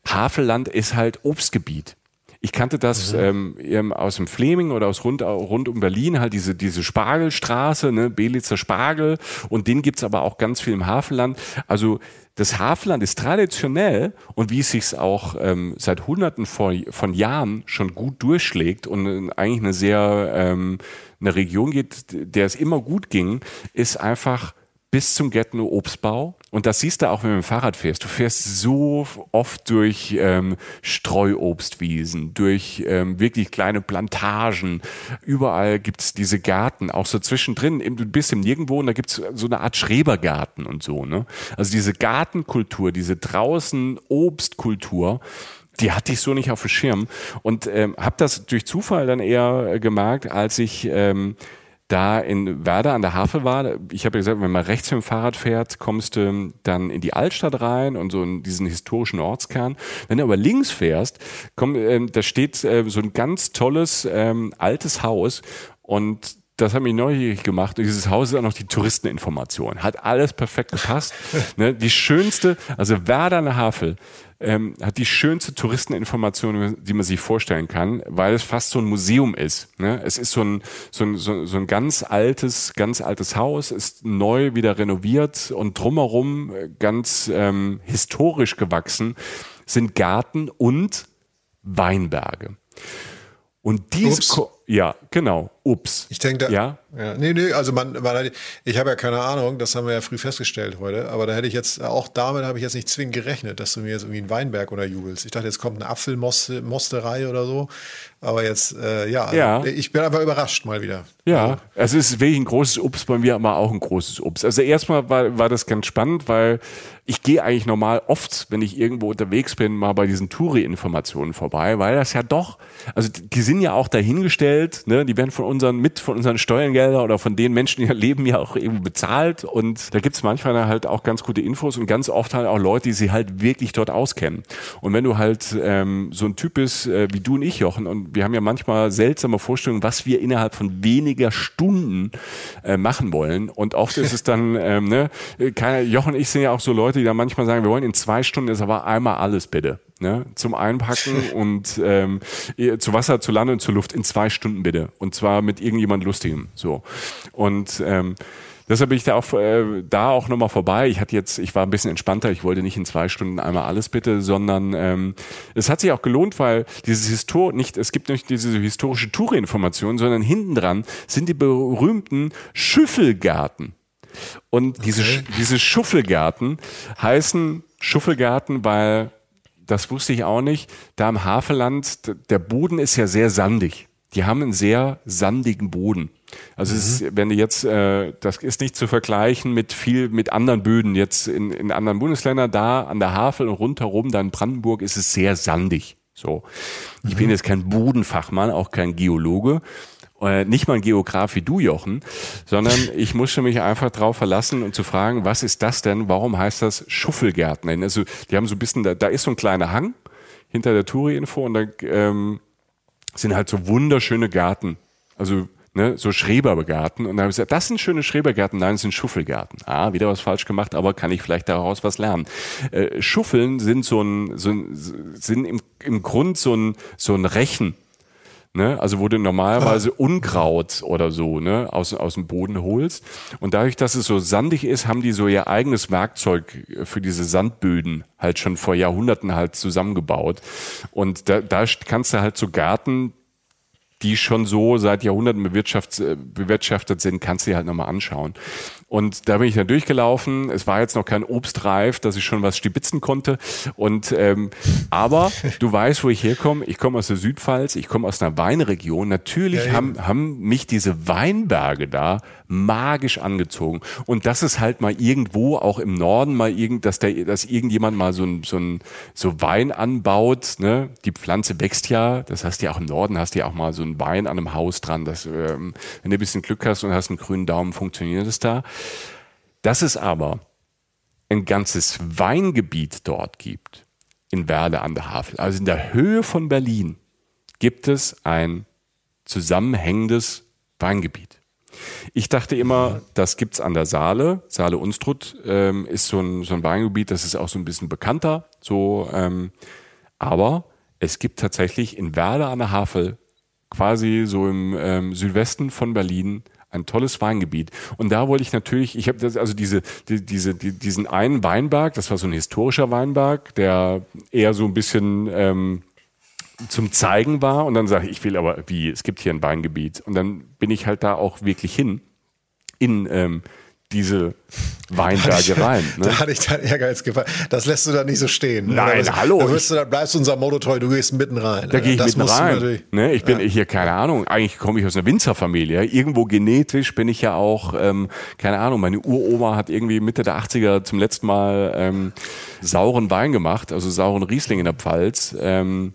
Havelland ist halt Obstgebiet. Ich kannte das mhm. ähm, aus dem Fleming oder aus rund, rund um Berlin, halt diese, diese Spargelstraße, ne, Belitzer Spargel. Und den gibt's aber auch ganz viel im Havelland. Also das Havelland ist traditionell und wie es sich auch ähm, seit Hunderten von, von Jahren schon gut durchschlägt und eigentlich eine sehr ähm, eine Region geht, der es immer gut ging, ist einfach bis zum Gärtner Obstbau. Und das siehst du auch, wenn du mit dem Fahrrad fährst. Du fährst so oft durch ähm, Streuobstwiesen, durch ähm, wirklich kleine Plantagen. Überall gibt's diese Garten, auch so zwischendrin. Du bist im Nirgendwo und da gibt's so eine Art Schrebergarten und so. Ne? Also diese Gartenkultur, diese draußen Obstkultur, die hatte ich so nicht auf dem Schirm. Und ähm, habe das durch Zufall dann eher äh, gemerkt, als ich... Ähm, da in Werder an der Havel war, ich habe ja gesagt, wenn man rechts mit dem Fahrrad fährt, kommst du dann in die Altstadt rein und so in diesen historischen Ortskern. Wenn du aber links fährst, komm, äh, da steht äh, so ein ganz tolles ähm, altes Haus und das hat mich neugierig gemacht. Und dieses Haus ist auch noch die Touristeninformation. Hat alles perfekt gepasst. ne? Die schönste, also Werder an der Havel, ähm, hat die schönste Touristeninformation, die man sich vorstellen kann, weil es fast so ein Museum ist. Ne? Es ist so ein, so, ein, so, so ein ganz altes, ganz altes Haus, ist neu wieder renoviert und drumherum äh, ganz ähm, historisch gewachsen sind Garten und Weinberge. Und diese, ja, genau. Ups. Ich denke, da, ja? ja. Nee, nee, also man, man ich habe ja keine Ahnung, das haben wir ja früh festgestellt heute, aber da hätte ich jetzt, auch damit habe ich jetzt nicht zwingend gerechnet, dass du mir jetzt irgendwie einen Weinberg oder jubelst. Ich dachte, jetzt kommt eine Apfelmosterei oder so, aber jetzt, äh, ja, also ja, ich bin aber überrascht mal wieder. Ja, also es ist wirklich ein großes Ups bei mir, aber auch ein großes Ups. Also erstmal war, war das ganz spannend, weil ich gehe eigentlich normal oft, wenn ich irgendwo unterwegs bin, mal bei diesen Touri-Informationen vorbei, weil das ja doch, also die sind ja auch dahingestellt, ne, die werden von unseren, mit von unseren Steuergeldern oder von den Menschen, die hier leben, ja auch eben bezahlt. Und da gibt's manchmal halt auch ganz gute Infos und ganz oft halt auch Leute, die sich halt wirklich dort auskennen. Und wenn du halt ähm, so ein Typ bist äh, wie du und ich, Jochen, und wir haben ja manchmal seltsame Vorstellungen, was wir innerhalb von weniger Stunden äh, machen wollen. Und oft ist es dann, ähm, ne, keine, Jochen und ich sind ja auch so Leute, die dann manchmal sagen, wir wollen in zwei Stunden ist aber einmal alles bitte ne, zum Einpacken und ähm, zu Wasser, zu Land und zur Luft in zwei Stunden bitte. Und zwar mit irgendjemand Lustigem. So. Und ähm, deshalb bin ich da auch, äh, da auch nochmal vorbei. Ich hatte jetzt, ich war ein bisschen entspannter, ich wollte nicht in zwei Stunden einmal alles bitte, sondern ähm, es hat sich auch gelohnt, weil dieses Histor nicht, es gibt nicht diese historische Touri-Information, sondern hinten dran sind die berühmten Schüffelgärten. Und okay. diese, diese Schuffelgärten heißen Schuffelgärten, weil das wusste ich auch nicht. Da im Havelland, der Boden ist ja sehr sandig. Die haben einen sehr sandigen Boden. Also mhm. ist, wenn du jetzt, äh, das ist nicht zu vergleichen mit viel, mit anderen Böden jetzt in, in anderen Bundesländern, da an der Havel und rundherum, da in Brandenburg ist es sehr sandig. So. Ich mhm. bin jetzt kein Bodenfachmann, auch kein Geologe. Äh, nicht mal ein Geograf wie du, Jochen, sondern ich musste mich einfach drauf verlassen und zu fragen, was ist das denn? Warum heißt das Schuffelgärten? Also die haben so ein bisschen, da, da ist so ein kleiner Hang hinter der Touri-Info und da ähm, sind halt so wunderschöne Garten. Also ne, so Schrebergarten. Und dann habe ich gesagt, das sind schöne Schrebergärten, nein, das sind Schuffelgärten. Ah, wieder was falsch gemacht, aber kann ich vielleicht daraus was lernen. Äh, Schuffeln sind so ein, so ein sind im, im Grund so ein, so ein Rechen. Ne? Also wo du normalerweise Unkraut oder so ne? aus, aus dem Boden holst. Und dadurch, dass es so sandig ist, haben die so ihr eigenes Werkzeug für diese Sandböden halt schon vor Jahrhunderten halt zusammengebaut. Und da, da kannst du halt so Garten, die schon so seit Jahrhunderten bewirtschaftet, bewirtschaftet sind, kannst du dir halt nochmal anschauen. Und da bin ich dann durchgelaufen. Es war jetzt noch kein Obstreif, dass ich schon was stibitzen konnte. Und ähm, aber du weißt, wo ich herkomme. Ich komme aus der Südpfalz, ich komme aus einer Weinregion. Natürlich ja, haben, haben mich diese Weinberge da magisch angezogen. Und das ist halt mal irgendwo, auch im Norden, mal irgend, dass der, dass irgendjemand mal so ein, so ein so Wein anbaut. Ne? Die Pflanze wächst ja. Das heißt ja auch im Norden hast du ja auch mal so ein Wein an einem Haus dran. Das, ähm, wenn du ein bisschen Glück hast und hast einen grünen Daumen, funktioniert es da. Dass es aber ein ganzes Weingebiet dort gibt, in Werle an der Havel, also in der Höhe von Berlin, gibt es ein zusammenhängendes Weingebiet. Ich dachte immer, das gibt's an der Saale. Saale Unstrut ähm, ist so ein, so ein Weingebiet, das ist auch so ein bisschen bekannter. So, ähm, aber es gibt tatsächlich in Werle an der Havel, quasi so im ähm, Südwesten von Berlin, ein tolles Weingebiet. Und da wollte ich natürlich, ich habe also diese, die, diese, die, diesen einen Weinberg, das war so ein historischer Weinberg, der eher so ein bisschen ähm, zum Zeigen war. Und dann sage ich, ich will aber, wie, es gibt hier ein Weingebiet. Und dann bin ich halt da auch wirklich hin in ähm, diese Weinberge rein. Ne? Da hatte ich deinen Ehrgeiz gefallen. Das lässt du da nicht so stehen. Nein, das, hallo. Da, wirst du, da bleibst du unser Motto treu, du gehst mitten rein. Da gehe ich das mitten rein. Ne? Ich bin ja. hier, keine Ahnung, eigentlich komme ich aus einer Winzerfamilie. Irgendwo genetisch bin ich ja auch, ähm, keine Ahnung, meine Uroma hat irgendwie Mitte der 80er zum letzten Mal ähm, sauren Wein gemacht, also sauren Riesling in der Pfalz. Ähm,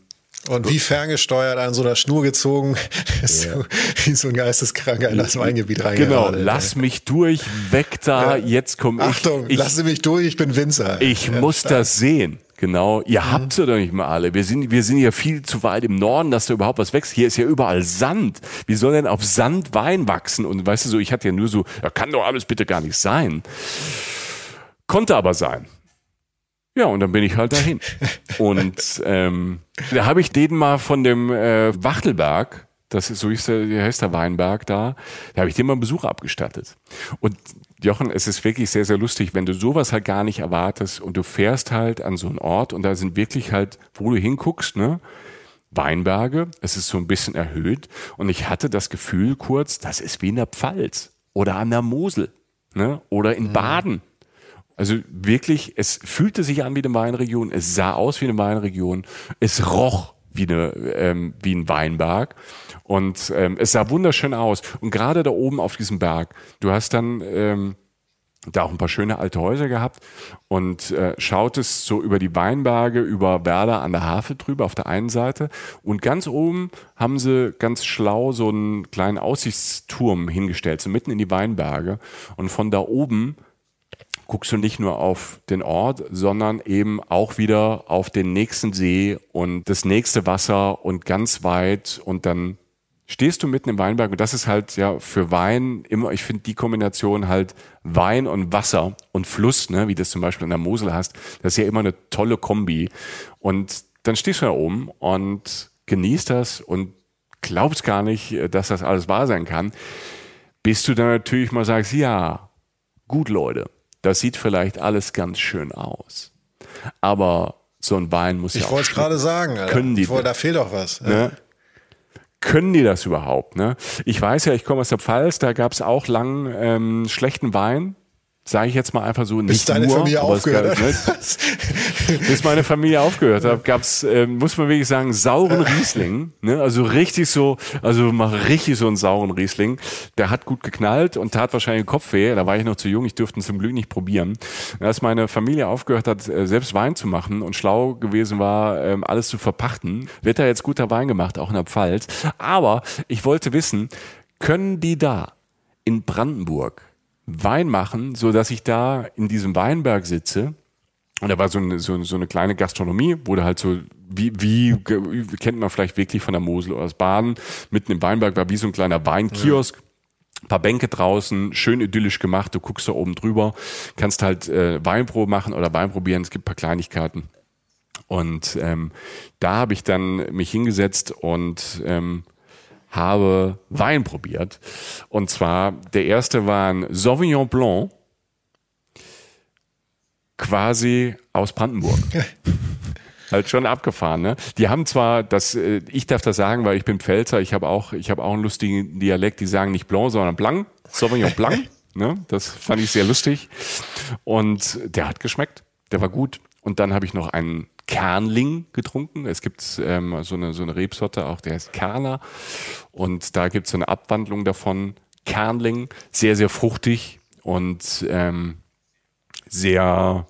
und wie ferngesteuert an so einer Schnur gezogen, ist ja. so, wie so ein Geisteskranker in das Weingebiet reingegangen. Genau, lass mich durch, weg da, ja. jetzt komme ich. Achtung, ich, lass mich durch, ich bin Winzer. Ich ja, muss stark. das sehen. Genau, ihr mhm. habt sie doch nicht mal alle. Wir sind, wir sind ja viel zu weit im Norden, dass da überhaupt was wächst. Hier ist ja überall Sand. Wie soll denn auf Sand Wein wachsen? Und weißt du so, ich hatte ja nur so, da kann doch alles bitte gar nicht sein. Konnte aber sein. Ja, und dann bin ich halt dahin. und ähm, da habe ich den mal von dem äh, Wachtelberg, das ist so ist der, der heißt der Weinberg da, da habe ich dem mal einen Besuch abgestattet. Und Jochen, es ist wirklich sehr, sehr lustig, wenn du sowas halt gar nicht erwartest und du fährst halt an so einen Ort und da sind wirklich halt, wo du hinguckst, ne, Weinberge, es ist so ein bisschen erhöht und ich hatte das Gefühl kurz, das ist wie in der Pfalz oder an der Mosel, ne, oder in mhm. Baden. Also wirklich, es fühlte sich an wie eine Weinregion, es sah aus wie eine Weinregion, es roch wie, eine, ähm, wie ein Weinberg und ähm, es sah wunderschön aus. Und gerade da oben auf diesem Berg, du hast dann ähm, da auch ein paar schöne alte Häuser gehabt und äh, schautest so über die Weinberge, über Werder an der Havel drüber auf der einen Seite und ganz oben haben sie ganz schlau so einen kleinen Aussichtsturm hingestellt, so mitten in die Weinberge und von da oben guckst du nicht nur auf den Ort, sondern eben auch wieder auf den nächsten See und das nächste Wasser und ganz weit und dann stehst du mitten im Weinberg und das ist halt ja für Wein immer, ich finde die Kombination halt Wein und Wasser und Fluss, ne, wie das zum Beispiel in der Mosel hast, das ist ja immer eine tolle Kombi. Und dann stehst du da oben und genießt das und glaubst gar nicht, dass das alles wahr sein kann, bis du dann natürlich mal sagst, ja, gut Leute, das sieht vielleicht alles ganz schön aus. Aber so ein Wein muss ich ja auch. Ich wollte es gerade sagen, Alter. Können die, da fehlt doch was. Ne? Können die das überhaupt? Ne? Ich weiß ja, ich komme aus der Pfalz, da gab es auch lang ähm, schlechten Wein sage ich jetzt mal einfach so, nicht bis deine nur, Familie aufgehört gab, ne, bis meine Familie aufgehört hat, gab's, äh, muss man wirklich sagen, sauren Riesling, ne, also richtig so, also mach richtig so einen sauren Riesling, der hat gut geknallt und tat wahrscheinlich Kopfweh, da war ich noch zu jung, ich durfte ihn zum Glück nicht probieren. Als meine Familie aufgehört hat, äh, selbst Wein zu machen und schlau gewesen war, ähm, alles zu verpachten, wird da jetzt guter Wein gemacht, auch in der Pfalz, aber ich wollte wissen, können die da in Brandenburg Wein machen, so dass ich da in diesem Weinberg sitze. Und da war so eine, so, so eine kleine Gastronomie, wo da halt so, wie, wie kennt man vielleicht wirklich von der Mosel oder aus Baden, mitten im Weinberg war wie so ein kleiner Weinkiosk. Ja. paar Bänke draußen, schön idyllisch gemacht, du guckst da oben drüber, kannst halt äh, Weinprobe machen oder Wein probieren, es gibt paar Kleinigkeiten. Und ähm, da habe ich dann mich hingesetzt und ähm, habe Wein probiert. Und zwar, der erste war ein Sauvignon Blanc, quasi aus Brandenburg. halt schon abgefahren, ne? Die haben zwar das, äh, ich darf das sagen, weil ich bin Pfälzer, ich habe auch, ich habe auch einen lustigen Dialekt, die sagen nicht Blanc, sondern Blanc, Sauvignon Blanc. Ne? Das fand ich sehr lustig. Und der hat geschmeckt. Der war gut. Und dann habe ich noch einen Kernling getrunken. Es gibt ähm, so, eine, so eine Rebsorte, auch der heißt Kerner. Und da gibt es so eine Abwandlung davon. Kernling, sehr, sehr fruchtig und ähm, sehr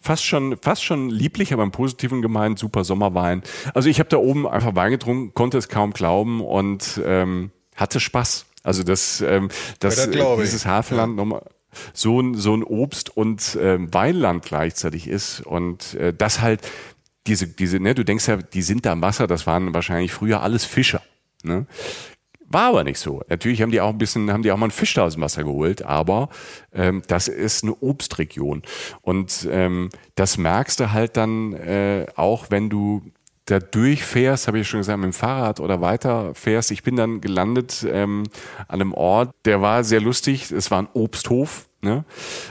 fast schon, fast schon lieblich, aber im Positiven gemeint, super Sommerwein. Also ich habe da oben einfach Wein getrunken, konnte es kaum glauben und ähm, hatte Spaß. Also das, ähm, das, ja, das dieses Havelland ja. nochmal so ein, so ein Obst- und ähm, Weinland gleichzeitig ist und äh, das halt diese, diese, ne, du denkst ja, die sind da im Wasser, das waren wahrscheinlich früher alles Fischer. Ne? War aber nicht so. Natürlich haben die auch ein bisschen, haben die auch mal einen Fisch da aus dem Wasser geholt, aber ähm, das ist eine Obstregion. Und ähm, das merkst du halt dann äh, auch, wenn du da durchfährst, habe ich schon gesagt, mit dem Fahrrad oder weiter fährst. Ich bin dann gelandet ähm, an einem Ort, der war sehr lustig. Es war ein Obsthof. Ne?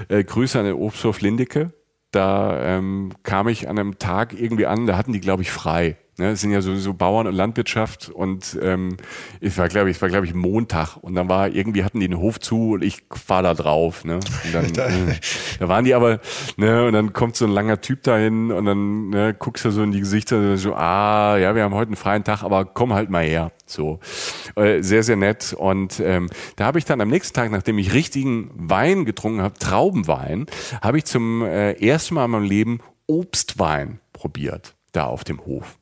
Äh, Grüße an den Obsthof Lindecke. Da ähm, kam ich an einem Tag irgendwie an, da hatten die, glaube ich, frei. Ne, es sind ja sowieso Bauern und Landwirtschaft und ähm, ich war glaube ich, war glaube ich Montag und dann war irgendwie hatten die den Hof zu und ich fahr da drauf. Ne? Und dann, äh, da waren die aber ne und dann kommt so ein langer Typ dahin und dann ne, guckst du so in die Gesichter so ah ja wir haben heute einen freien Tag, aber komm halt mal her. So äh, sehr sehr nett und ähm, da habe ich dann am nächsten Tag, nachdem ich richtigen Wein getrunken habe, Traubenwein, habe ich zum äh, ersten Mal in meinem Leben Obstwein probiert da auf dem Hof.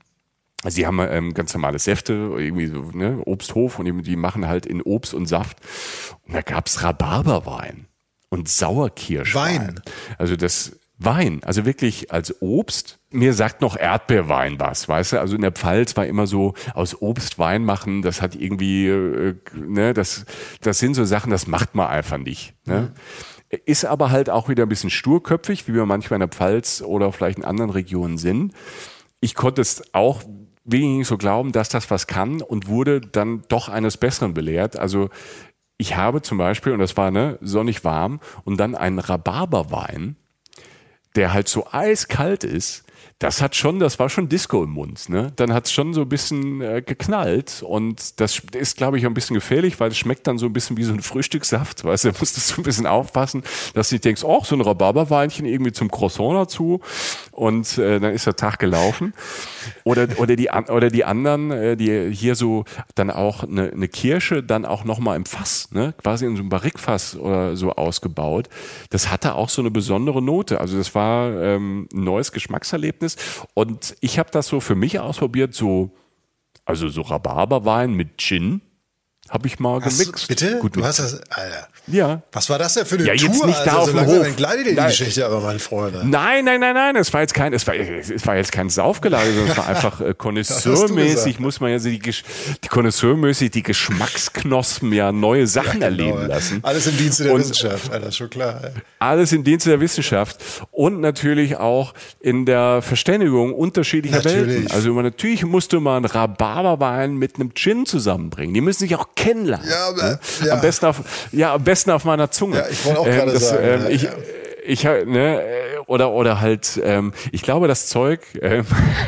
Also die haben ähm, ganz normale Säfte, irgendwie so, ne, Obsthof und die, die machen halt in Obst und Saft. Und da gab's Rhabarberwein und Sauerkirschwein. Wein. Also das Wein, also wirklich als Obst. Mir sagt noch Erdbeerwein was, weißt du? Also in der Pfalz war immer so aus Obst Wein machen, das hat irgendwie, äh, ne, das, das sind so Sachen, das macht man einfach nicht. Ne? Mhm. Ist aber halt auch wieder ein bisschen sturköpfig, wie wir manchmal in der Pfalz oder vielleicht in anderen Regionen sind. Ich konnte es auch wenig so glauben, dass das was kann und wurde dann doch eines Besseren belehrt. Also ich habe zum Beispiel, und das war ne, sonnig warm, und dann einen Rhabarberwein, der halt so eiskalt ist, das hat schon, das war schon Disco im Mund. Ne? Dann hat es schon so ein bisschen äh, geknallt und das ist, glaube ich, ein bisschen gefährlich, weil es schmeckt dann so ein bisschen wie so ein Frühstückssaft. Weißt du, da musst du so ein bisschen aufpassen, dass du nicht denkst, oh, so ein Rhabarberweinchen irgendwie zum Croissant dazu und äh, dann ist der Tag gelaufen. Oder, oder, die, oder die anderen, äh, die hier so dann auch eine, eine Kirsche dann auch nochmal im Fass, ne? quasi in so einem Barrikfass oder so ausgebaut. Das hatte auch so eine besondere Note. Also das war ähm, ein neues Geschmackserlebnis. Und ich habe das so für mich ausprobiert, so, also so Rhabarberwein mit Gin habe ich mal hast gemixt. Du, bitte? Gut, du hast das, Alter. Ja. Was war das denn für eine ja, Tour? Jetzt nicht da also, auf dem Hof. Entgleitet die Geschichte aber, meine Freunde. Nein, nein, nein, nein. Es war jetzt kein, es war, es war jetzt kein Saufgelage, sondern es war einfach äh, konnoisseurmäßig, muss man ja so die, die konnoisseurmäßig die Geschmacksknospen ja neue Sachen ja, genau. erleben lassen. Alles im Dienste der und, Wissenschaft, Alter, schon klar. Ey. Alles im Dienste der Wissenschaft und natürlich auch in der Verständigung unterschiedlicher natürlich. Welten. Also natürlich musste man Rhabarberwein mit einem Gin zusammenbringen. Die müssen sich auch kennenlernen. Ja, ne? ja. Am besten auf, ja, am besten auf meiner Zunge. Ja, ich wollte auch ähm, gerade sagen. Ähm, ich, ich ne, oder oder halt, ähm, ich glaube, das Zeug. Ähm,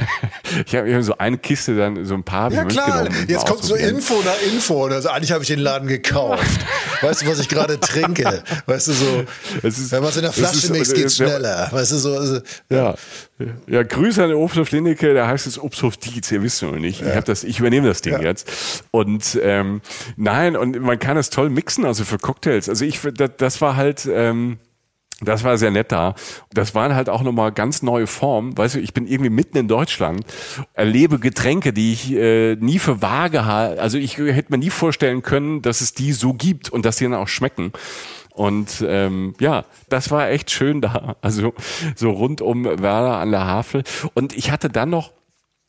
ich habe so eine Kiste dann so ein paar ja, klar. Jetzt kommt so Info nach Info. Also eigentlich habe ich den Laden gekauft. weißt du, was ich gerade trinke? Weißt du so, ist, wenn man es in der Flasche mixt, geht schneller. Weißt du so. Also, ja. Ja, Grüße an den Obsthof Lindecke, da heißt es Obsthof Dietz, ihr wisst noch nicht. Ja. Ich, hab das, ich übernehme das Ding ja. jetzt. Und ähm, nein, und man kann es toll mixen, also für Cocktails. Also ich, das, das war halt, ähm, das war sehr nett da. Das waren halt auch nochmal ganz neue Formen. Weißt du, ich bin irgendwie mitten in Deutschland, erlebe Getränke, die ich äh, nie für vage habe. Also ich hätte mir nie vorstellen können, dass es die so gibt und dass die dann auch schmecken. Und ähm, ja, das war echt schön da. Also so rund um Werder an der Havel. Und ich hatte dann noch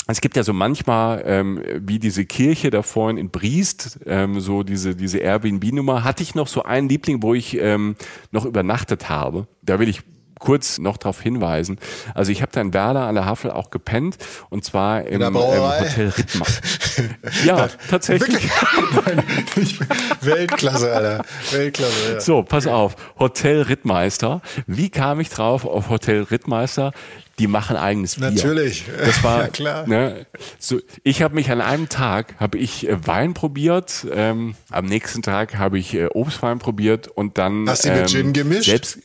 es gibt ja so manchmal, ähm, wie diese Kirche da vorhin in Briest, ähm, so diese, diese Airbnb-Nummer, hatte ich noch so einen Liebling, wo ich ähm, noch übernachtet habe. Da will ich kurz noch darauf hinweisen. Also ich habe da in Werder an der Havel auch gepennt und zwar im, im Hotel Rittmann. ja, tatsächlich. Weltklasse, Alter. Weltklasse. Ja. So, pass auf. Hotel Rittmeister. Wie kam ich drauf auf Hotel Rittmeister? die machen eigenes Bier. Natürlich. Das war ja, klar. Ne, so, ich habe mich an einem Tag habe ich äh, Wein probiert, ähm, am nächsten Tag habe ich äh, Obstwein probiert und dann Hast du ähm, mit Gin gemischt? Selbst,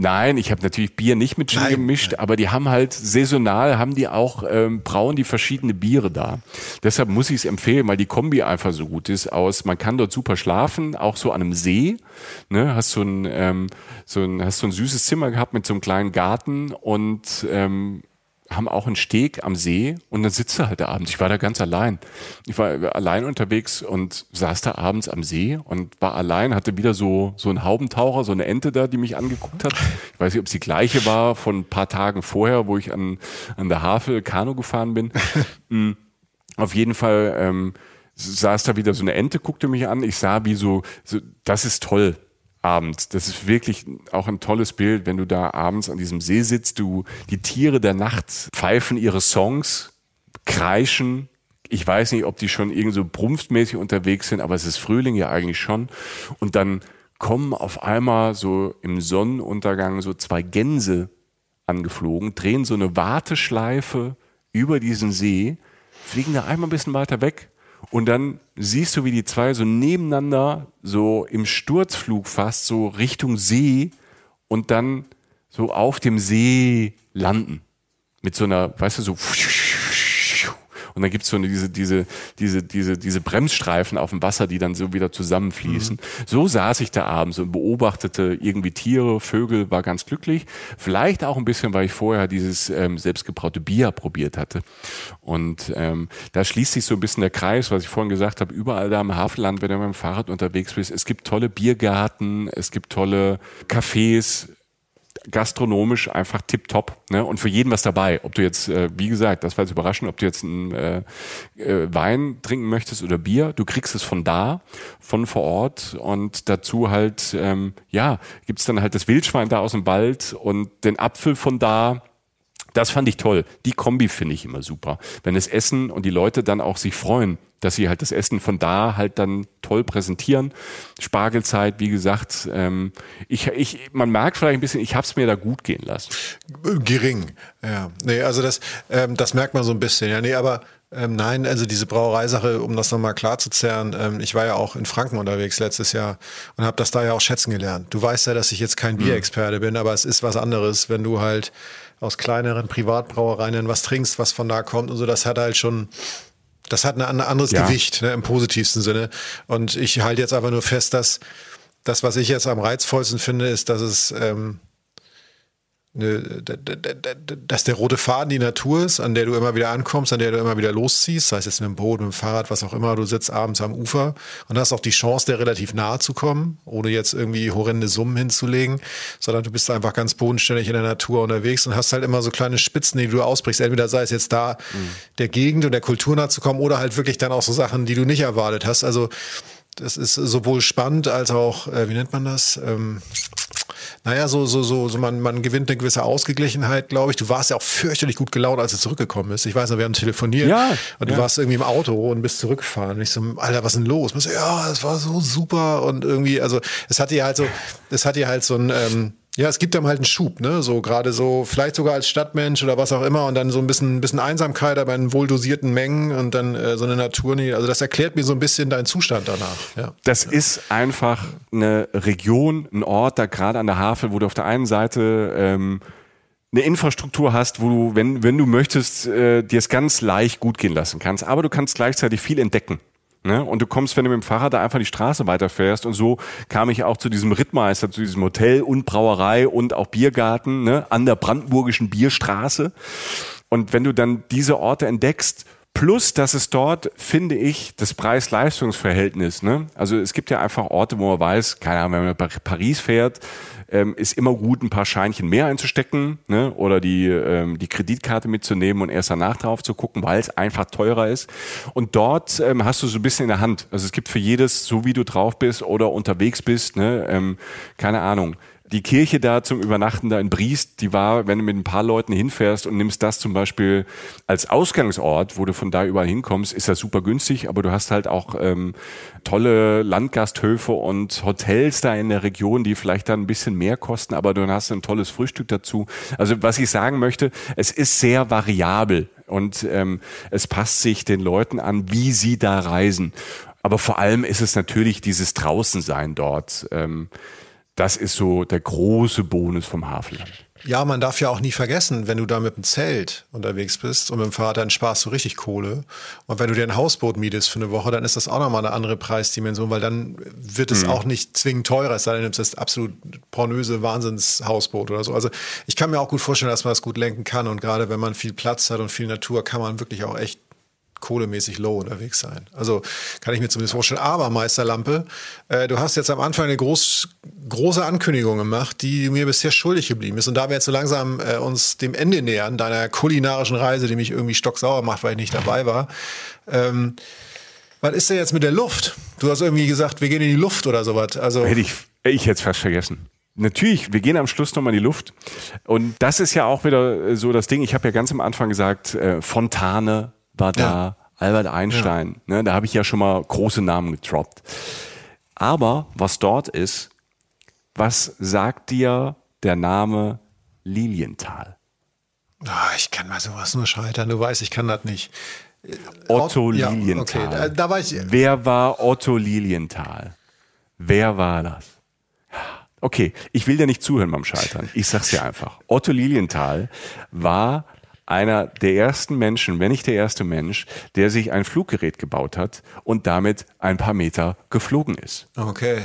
Nein, ich habe natürlich Bier nicht mit Gin Nein. gemischt, aber die haben halt saisonal, haben die auch, ähm, brauen die verschiedene Biere da. Deshalb muss ich es empfehlen, weil die Kombi einfach so gut ist aus, man kann dort super schlafen, auch so an einem See, ne, hast so ein, ähm, so ein, hast so ein süßes Zimmer gehabt mit so einem kleinen Garten und ähm, haben auch einen Steg am See und dann sitzt er halt da abends. Ich war da ganz allein. Ich war allein unterwegs und saß da abends am See und war allein, hatte wieder so, so einen Haubentaucher, so eine Ente da, die mich angeguckt hat. Ich weiß nicht, ob es die gleiche war von ein paar Tagen vorher, wo ich an, an der Havel Kanu gefahren bin. Mm. Auf jeden Fall ähm, saß da wieder so eine Ente, guckte mich an. Ich sah wie so, so das ist toll abends. Das ist wirklich auch ein tolles Bild, wenn du da abends an diesem See sitzt, du, die Tiere der Nacht pfeifen ihre Songs, kreischen. Ich weiß nicht, ob die schon irgendwie so brumpfmäßig unterwegs sind, aber es ist Frühling ja eigentlich schon. Und dann kommen auf einmal so im Sonnenuntergang so zwei Gänse angeflogen, drehen so eine Warteschleife über diesen See, fliegen da einmal ein bisschen weiter weg und dann siehst du, wie die zwei so nebeneinander, so im Sturzflug fast, so Richtung See und dann so auf dem See landen. Mit so einer, weißt du, so und dann gibt's so eine, diese, diese, diese, diese, diese Bremsstreifen auf dem Wasser, die dann so wieder zusammenfließen. Mhm. So saß ich da abends und beobachtete irgendwie Tiere, Vögel, war ganz glücklich. Vielleicht auch ein bisschen, weil ich vorher dieses ähm, selbstgebraute Bier probiert hatte. Und ähm, da schließt sich so ein bisschen der Kreis, was ich vorhin gesagt habe, überall da im Hafenland, wenn du mit dem Fahrrad unterwegs bist. Es gibt tolle Biergarten, es gibt tolle Cafés, gastronomisch einfach tipptopp. Ne? Und für jeden was dabei. Ob du jetzt, äh, wie gesagt, das war jetzt überraschend, ob du jetzt einen äh, äh, Wein trinken möchtest oder Bier, du kriegst es von da, von vor Ort und dazu halt, ähm, ja, gibt's dann halt das Wildschwein da aus dem Wald und den Apfel von da das fand ich toll. Die Kombi finde ich immer super. Wenn das Essen und die Leute dann auch sich freuen, dass sie halt das Essen von da halt dann toll präsentieren. Spargelzeit, wie gesagt, ähm, ich, ich, man merkt vielleicht ein bisschen, ich habe es mir da gut gehen lassen. Gering, ja. Nee, also das, ähm, das merkt man so ein bisschen. Ja, nee, aber ähm, nein, also diese Brauereisache, um das nochmal klar zu zerren, ähm, ich war ja auch in Franken unterwegs letztes Jahr und habe das da ja auch schätzen gelernt. Du weißt ja, dass ich jetzt kein hm. Bierexperte bin, aber es ist was anderes, wenn du halt aus kleineren Privatbrauereien was trinkst, was von da kommt und so, das hat halt schon, das hat ein anderes ja. Gewicht, ne, im positivsten Sinne. Und ich halte jetzt aber nur fest, dass das, was ich jetzt am reizvollsten finde, ist, dass es ähm, dass der rote Faden die Natur ist, an der du immer wieder ankommst, an der du immer wieder losziehst, sei es jetzt mit dem Boot, mit dem Fahrrad, was auch immer, du sitzt abends am Ufer und hast auch die Chance, der relativ nahe zu kommen, ohne jetzt irgendwie horrende Summen hinzulegen, sondern du bist einfach ganz bodenständig in der Natur unterwegs und hast halt immer so kleine Spitzen, die du ausbrichst. Entweder sei es jetzt da mhm. der Gegend und der Kultur nahe zu kommen oder halt wirklich dann auch so Sachen, die du nicht erwartet hast. Also das ist sowohl spannend als auch, äh, wie nennt man das? Ähm, naja, so, so, so, so man, man gewinnt eine gewisse Ausgeglichenheit, glaube ich. Du warst ja auch fürchterlich gut gelaunt, als du zurückgekommen bist. Ich weiß noch, wir haben telefoniert ja, und du ja. warst irgendwie im Auto und bist zurückgefahren. Und ich so, Alter, was ist denn los? Und so, ja, es war so super und irgendwie, also es hat dir halt so, es hat dir halt so ein, ähm, ja, es gibt einem halt einen Schub, ne? So gerade so, vielleicht sogar als Stadtmensch oder was auch immer und dann so ein bisschen, ein bisschen Einsamkeit, aber in wohldosierten Mengen und dann äh, so eine Natur. Also das erklärt mir so ein bisschen deinen Zustand danach. Ja. Das ja. ist einfach eine Region, ein Ort, da gerade an der Havel, wo du auf der einen Seite ähm, eine Infrastruktur hast, wo du, wenn, wenn du möchtest, äh, dir es ganz leicht gut gehen lassen kannst, aber du kannst gleichzeitig viel entdecken. Ne? Und du kommst, wenn du mit dem Fahrrad da einfach die Straße weiterfährst. Und so kam ich auch zu diesem Rittmeister, zu diesem Hotel und Brauerei und auch Biergarten ne? an der brandenburgischen Bierstraße. Und wenn du dann diese Orte entdeckst, Plus, dass es dort, finde ich, das Preis-Leistungs-Verhältnis, ne? Also es gibt ja einfach Orte, wo man weiß, keine Ahnung, wenn man nach Paris fährt, ähm, ist immer gut, ein paar Scheinchen mehr einzustecken ne? oder die, ähm, die Kreditkarte mitzunehmen und erst danach drauf zu gucken, weil es einfach teurer ist. Und dort ähm, hast du so ein bisschen in der Hand. Also es gibt für jedes, so wie du drauf bist oder unterwegs bist, ne? ähm, keine Ahnung, die Kirche da zum Übernachten da in Briest, die war, wenn du mit ein paar Leuten hinfährst und nimmst das zum Beispiel als Ausgangsort, wo du von da überall hinkommst, ist das super günstig, aber du hast halt auch ähm, tolle Landgasthöfe und Hotels da in der Region, die vielleicht dann ein bisschen mehr kosten, aber du hast ein tolles Frühstück dazu. Also was ich sagen möchte, es ist sehr variabel und ähm, es passt sich den Leuten an, wie sie da reisen. Aber vor allem ist es natürlich dieses Draußensein dort. Ähm, das ist so der große Bonus vom Havelland. Ja, man darf ja auch nie vergessen, wenn du da mit dem Zelt unterwegs bist und mit dem Fahrrad, dann sparst du richtig Kohle. Und wenn du dir ein Hausboot mietest für eine Woche, dann ist das auch nochmal eine andere Preisdimension, weil dann wird es mhm. auch nicht zwingend teurer, es sei denn, du nimmst das absolut pornöse Wahnsinnshausboot oder so. Also ich kann mir auch gut vorstellen, dass man das gut lenken kann und gerade wenn man viel Platz hat und viel Natur, kann man wirklich auch echt kohlemäßig low unterwegs sein. Also kann ich mir zumindest vorstellen. Aber Meisterlampe, äh, du hast jetzt am Anfang eine groß, große Ankündigung gemacht, die mir bisher schuldig geblieben ist. Und da wir jetzt so langsam äh, uns dem Ende nähern, deiner kulinarischen Reise, die mich irgendwie stocksauer macht, weil ich nicht dabei war, ähm, was ist denn jetzt mit der Luft? Du hast irgendwie gesagt, wir gehen in die Luft oder sowas. Also hätte ich, ich hätte es fast vergessen. Natürlich, wir gehen am Schluss nochmal in die Luft. Und das ist ja auch wieder so das Ding. Ich habe ja ganz am Anfang gesagt, äh, Fontane, war da, ja. Albert Einstein, ja. ne, da habe ich ja schon mal große Namen getroppt. Aber was dort ist, was sagt dir der Name Lilienthal? Oh, ich kann mal sowas nur scheitern, du weißt, ich kann das nicht. Otto ja, Lilienthal. Okay, da, da war ich. Wer war Otto Lilienthal? Wer war das? Okay, ich will dir nicht zuhören beim Scheitern. Ich sag's dir einfach. Otto Lilienthal war einer der ersten Menschen, wenn nicht der erste Mensch, der sich ein Fluggerät gebaut hat und damit ein paar Meter geflogen ist. Okay.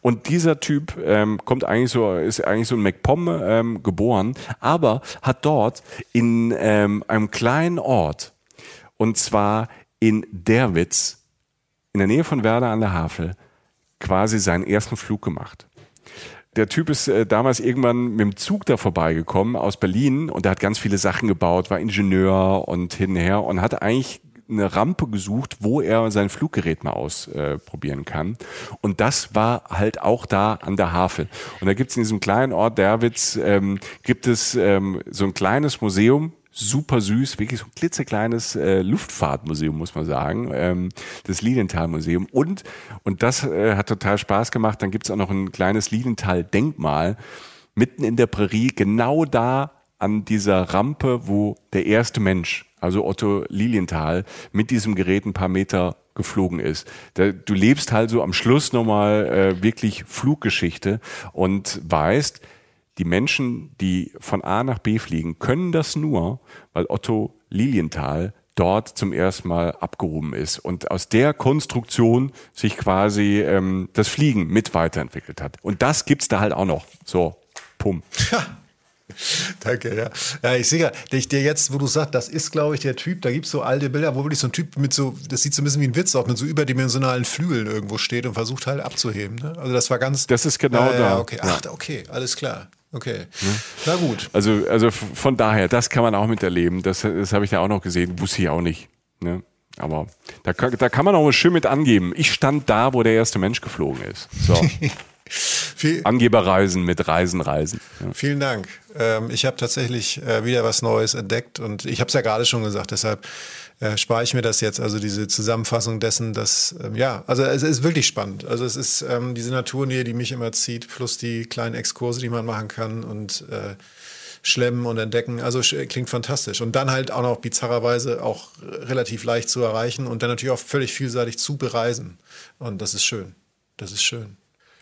Und dieser Typ ähm, kommt eigentlich so, ist eigentlich so in MacPom ähm, geboren, aber hat dort in ähm, einem kleinen Ort, und zwar in Derwitz, in der Nähe von Werder an der Havel, quasi seinen ersten Flug gemacht der Typ ist äh, damals irgendwann mit dem Zug da vorbeigekommen aus Berlin und der hat ganz viele Sachen gebaut, war Ingenieur und hin und her und hat eigentlich eine Rampe gesucht, wo er sein Fluggerät mal ausprobieren äh, kann. Und das war halt auch da an der Havel. Und da gibt es in diesem kleinen Ort Derwitz, ähm, gibt es ähm, so ein kleines Museum, super süß, wirklich so ein klitzekleines äh, Luftfahrtmuseum, muss man sagen, ähm, das Lilienthal-Museum. Und, und das äh, hat total Spaß gemacht, dann gibt's auch noch ein kleines Lilienthal-Denkmal mitten in der Prärie, genau da an dieser Rampe, wo der erste Mensch, also Otto Lilienthal, mit diesem Gerät ein paar Meter geflogen ist. Du lebst halt so am Schluss nochmal äh, wirklich Fluggeschichte und weißt, die Menschen, die von A nach B fliegen, können das nur, weil Otto Lilienthal dort zum ersten Mal abgehoben ist und aus der Konstruktion sich quasi ähm, das Fliegen mit weiterentwickelt hat. Und das gibt's da halt auch noch. So, pum. Danke, ja. Ja, ich sehe ich dir jetzt, wo du sagst, das ist, glaube ich, der Typ, da gibt es so alte Bilder, wo wirklich so ein Typ mit so, das sieht so ein bisschen wie ein Witz aus, mit so überdimensionalen Flügeln irgendwo steht und versucht halt abzuheben. Ne? Also das war ganz. Das ist genau äh, da. Okay, ach, okay, alles klar. Okay, hm? na gut. Also, also von daher, das kann man auch miterleben. Das, das habe ich ja auch noch gesehen, wusste ich auch nicht. Ne? Aber da, da kann man auch schön mit angeben. Ich stand da, wo der erste Mensch geflogen ist. So. Angeberreisen mit Reisen, Reisen. Ja. Vielen Dank. Ähm, ich habe tatsächlich äh, wieder was Neues entdeckt und ich habe es ja gerade schon gesagt, deshalb äh, spare ich mir das jetzt. Also diese Zusammenfassung dessen, dass, ähm, ja, also es ist wirklich spannend. Also es ist ähm, diese Naturnähe, die mich immer zieht, plus die kleinen Exkurse, die man machen kann und äh, schlemmen und entdecken. Also klingt fantastisch. Und dann halt auch noch bizarrerweise auch relativ leicht zu erreichen und dann natürlich auch völlig vielseitig zu bereisen. Und das ist schön. Das ist schön.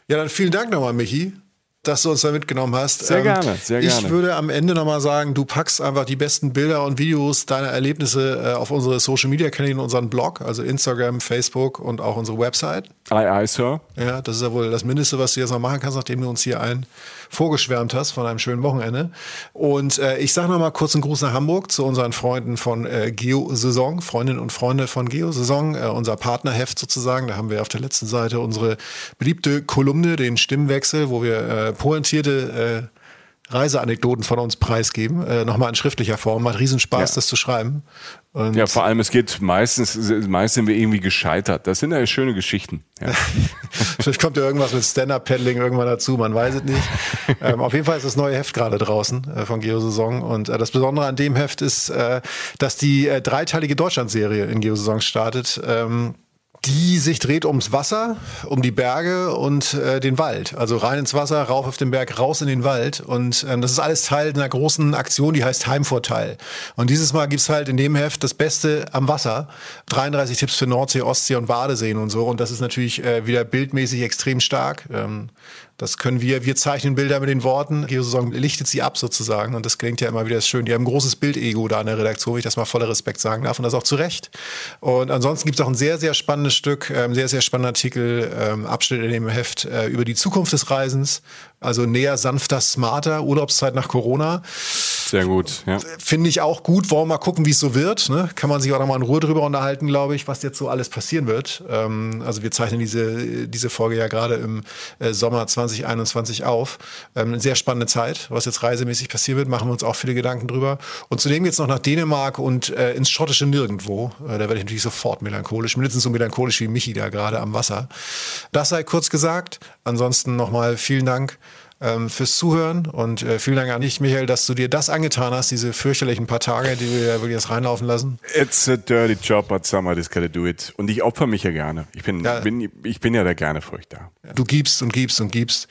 Ja, dann vielen Dank nochmal, Michi dass du uns da mitgenommen hast. Sehr ähm, gerne, sehr gerne. Ich würde am Ende nochmal sagen, du packst einfach die besten Bilder und Videos deiner Erlebnisse äh, auf unsere Social Media Kanäle, unseren Blog, also Instagram, Facebook und auch unsere Website. Aye, aye, Sir. Ja, das ist ja wohl das Mindeste, was du jetzt noch machen kannst, nachdem du uns hier ein vorgeschwärmt hast von einem schönen Wochenende. Und äh, ich sage noch mal kurz einen Gruß nach Hamburg zu unseren Freunden von äh, Geo-Saison, Freundinnen und Freunde von Geo-Saison, äh, unser Partnerheft sozusagen. Da haben wir auf der letzten Seite unsere beliebte Kolumne, den Stimmwechsel, wo wir äh, pointierte äh, Reiseanekdoten von uns preisgeben, äh, nochmal in schriftlicher Form. Macht Riesenspaß, ja. das zu schreiben. Und ja, vor allem, es geht meistens, meist sind wir irgendwie gescheitert. Das sind ja schöne Geschichten. Ja. Vielleicht kommt ja irgendwas mit Stand-Up-Paddling irgendwann dazu, man weiß es nicht. ähm, auf jeden Fall ist das neue Heft gerade draußen äh, von Geosaison. Und äh, das Besondere an dem Heft ist, äh, dass die äh, dreiteilige Deutschlandserie in Geosaison startet. Ähm, die sich dreht ums Wasser, um die Berge und äh, den Wald. Also rein ins Wasser, rauf auf den Berg, raus in den Wald. Und ähm, das ist alles Teil einer großen Aktion, die heißt Heimvorteil. Und dieses Mal gibt's halt in dem Heft das Beste am Wasser. 33 Tipps für Nordsee, Ostsee und Badeseen und so. Und das ist natürlich äh, wieder bildmäßig extrem stark. Ähm, das können wir, wir zeichnen Bilder mit den Worten. Geosaison lichtet sie ab sozusagen. Und das klingt ja immer wieder schön. Die haben ein großes Bildego da in der Redaktion, wenn ich das mal voller Respekt sagen darf. Und das auch zu Recht. Und ansonsten gibt es auch ein sehr, sehr spannendes Stück, ähm, sehr, sehr spannender Artikel, ähm, Abschnitt in dem Heft äh, über die Zukunft des Reisens. Also näher, sanfter, smarter, Urlaubszeit nach Corona. Sehr gut, ja. Finde ich auch gut. Wollen wir mal gucken, wie es so wird. Ne? Kann man sich auch noch mal in Ruhe drüber unterhalten, glaube ich, was jetzt so alles passieren wird. Ähm, also wir zeichnen diese, diese Folge ja gerade im äh, Sommer 2021 auf. Ähm, eine sehr spannende Zeit, was jetzt reisemäßig passieren wird, machen wir uns auch viele Gedanken drüber. Und zudem jetzt noch nach Dänemark und äh, ins schottische Nirgendwo. Äh, da werde ich natürlich sofort melancholisch, mindestens so melancholisch wie Michi da gerade am Wasser. Das sei kurz gesagt. Ansonsten nochmal vielen Dank ähm, fürs Zuhören und äh, vielen Dank an dich, Michael, dass du dir das angetan hast, diese fürchterlichen paar Tage, die wir ja wirklich jetzt reinlaufen lassen. It's a dirty job, but somebody's gotta do it. Und ich opfer mich ja gerne. Ich bin, ja. bin, ich bin ja da gerne für euch da. Du gibst und gibst und gibst.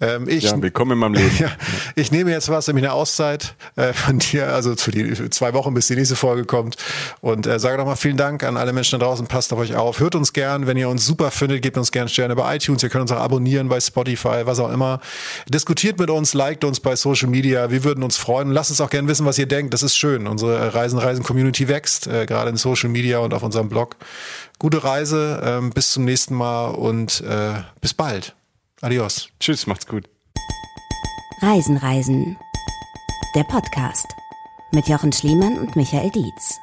Ähm, ich, ja, willkommen in meinem Leben. ja, ich nehme jetzt was, nämlich eine Auszeit äh, von dir, also für die zwei Wochen, bis die nächste Folge kommt. Und äh, sage nochmal vielen Dank an alle Menschen da draußen. Passt auf euch auf. Hört uns gern. Wenn ihr uns super findet, gebt uns gerne Sterne bei iTunes. Ihr könnt uns auch abonnieren bei Spotify, was auch immer. Diskutiert mit uns, liked uns bei Social Media. Wir würden uns freuen. Lasst uns auch gerne wissen, was ihr denkt. Das ist schön. Unsere Reisen, Reisen Community wächst, äh, gerade in Social Media und auf unserem Blog. Gute Reise, ähm, bis zum nächsten Mal und äh, bis bald. Adios. Tschüss, macht's gut. Reisen, Reisen. Der Podcast mit Jochen Schliemann und Michael Dietz.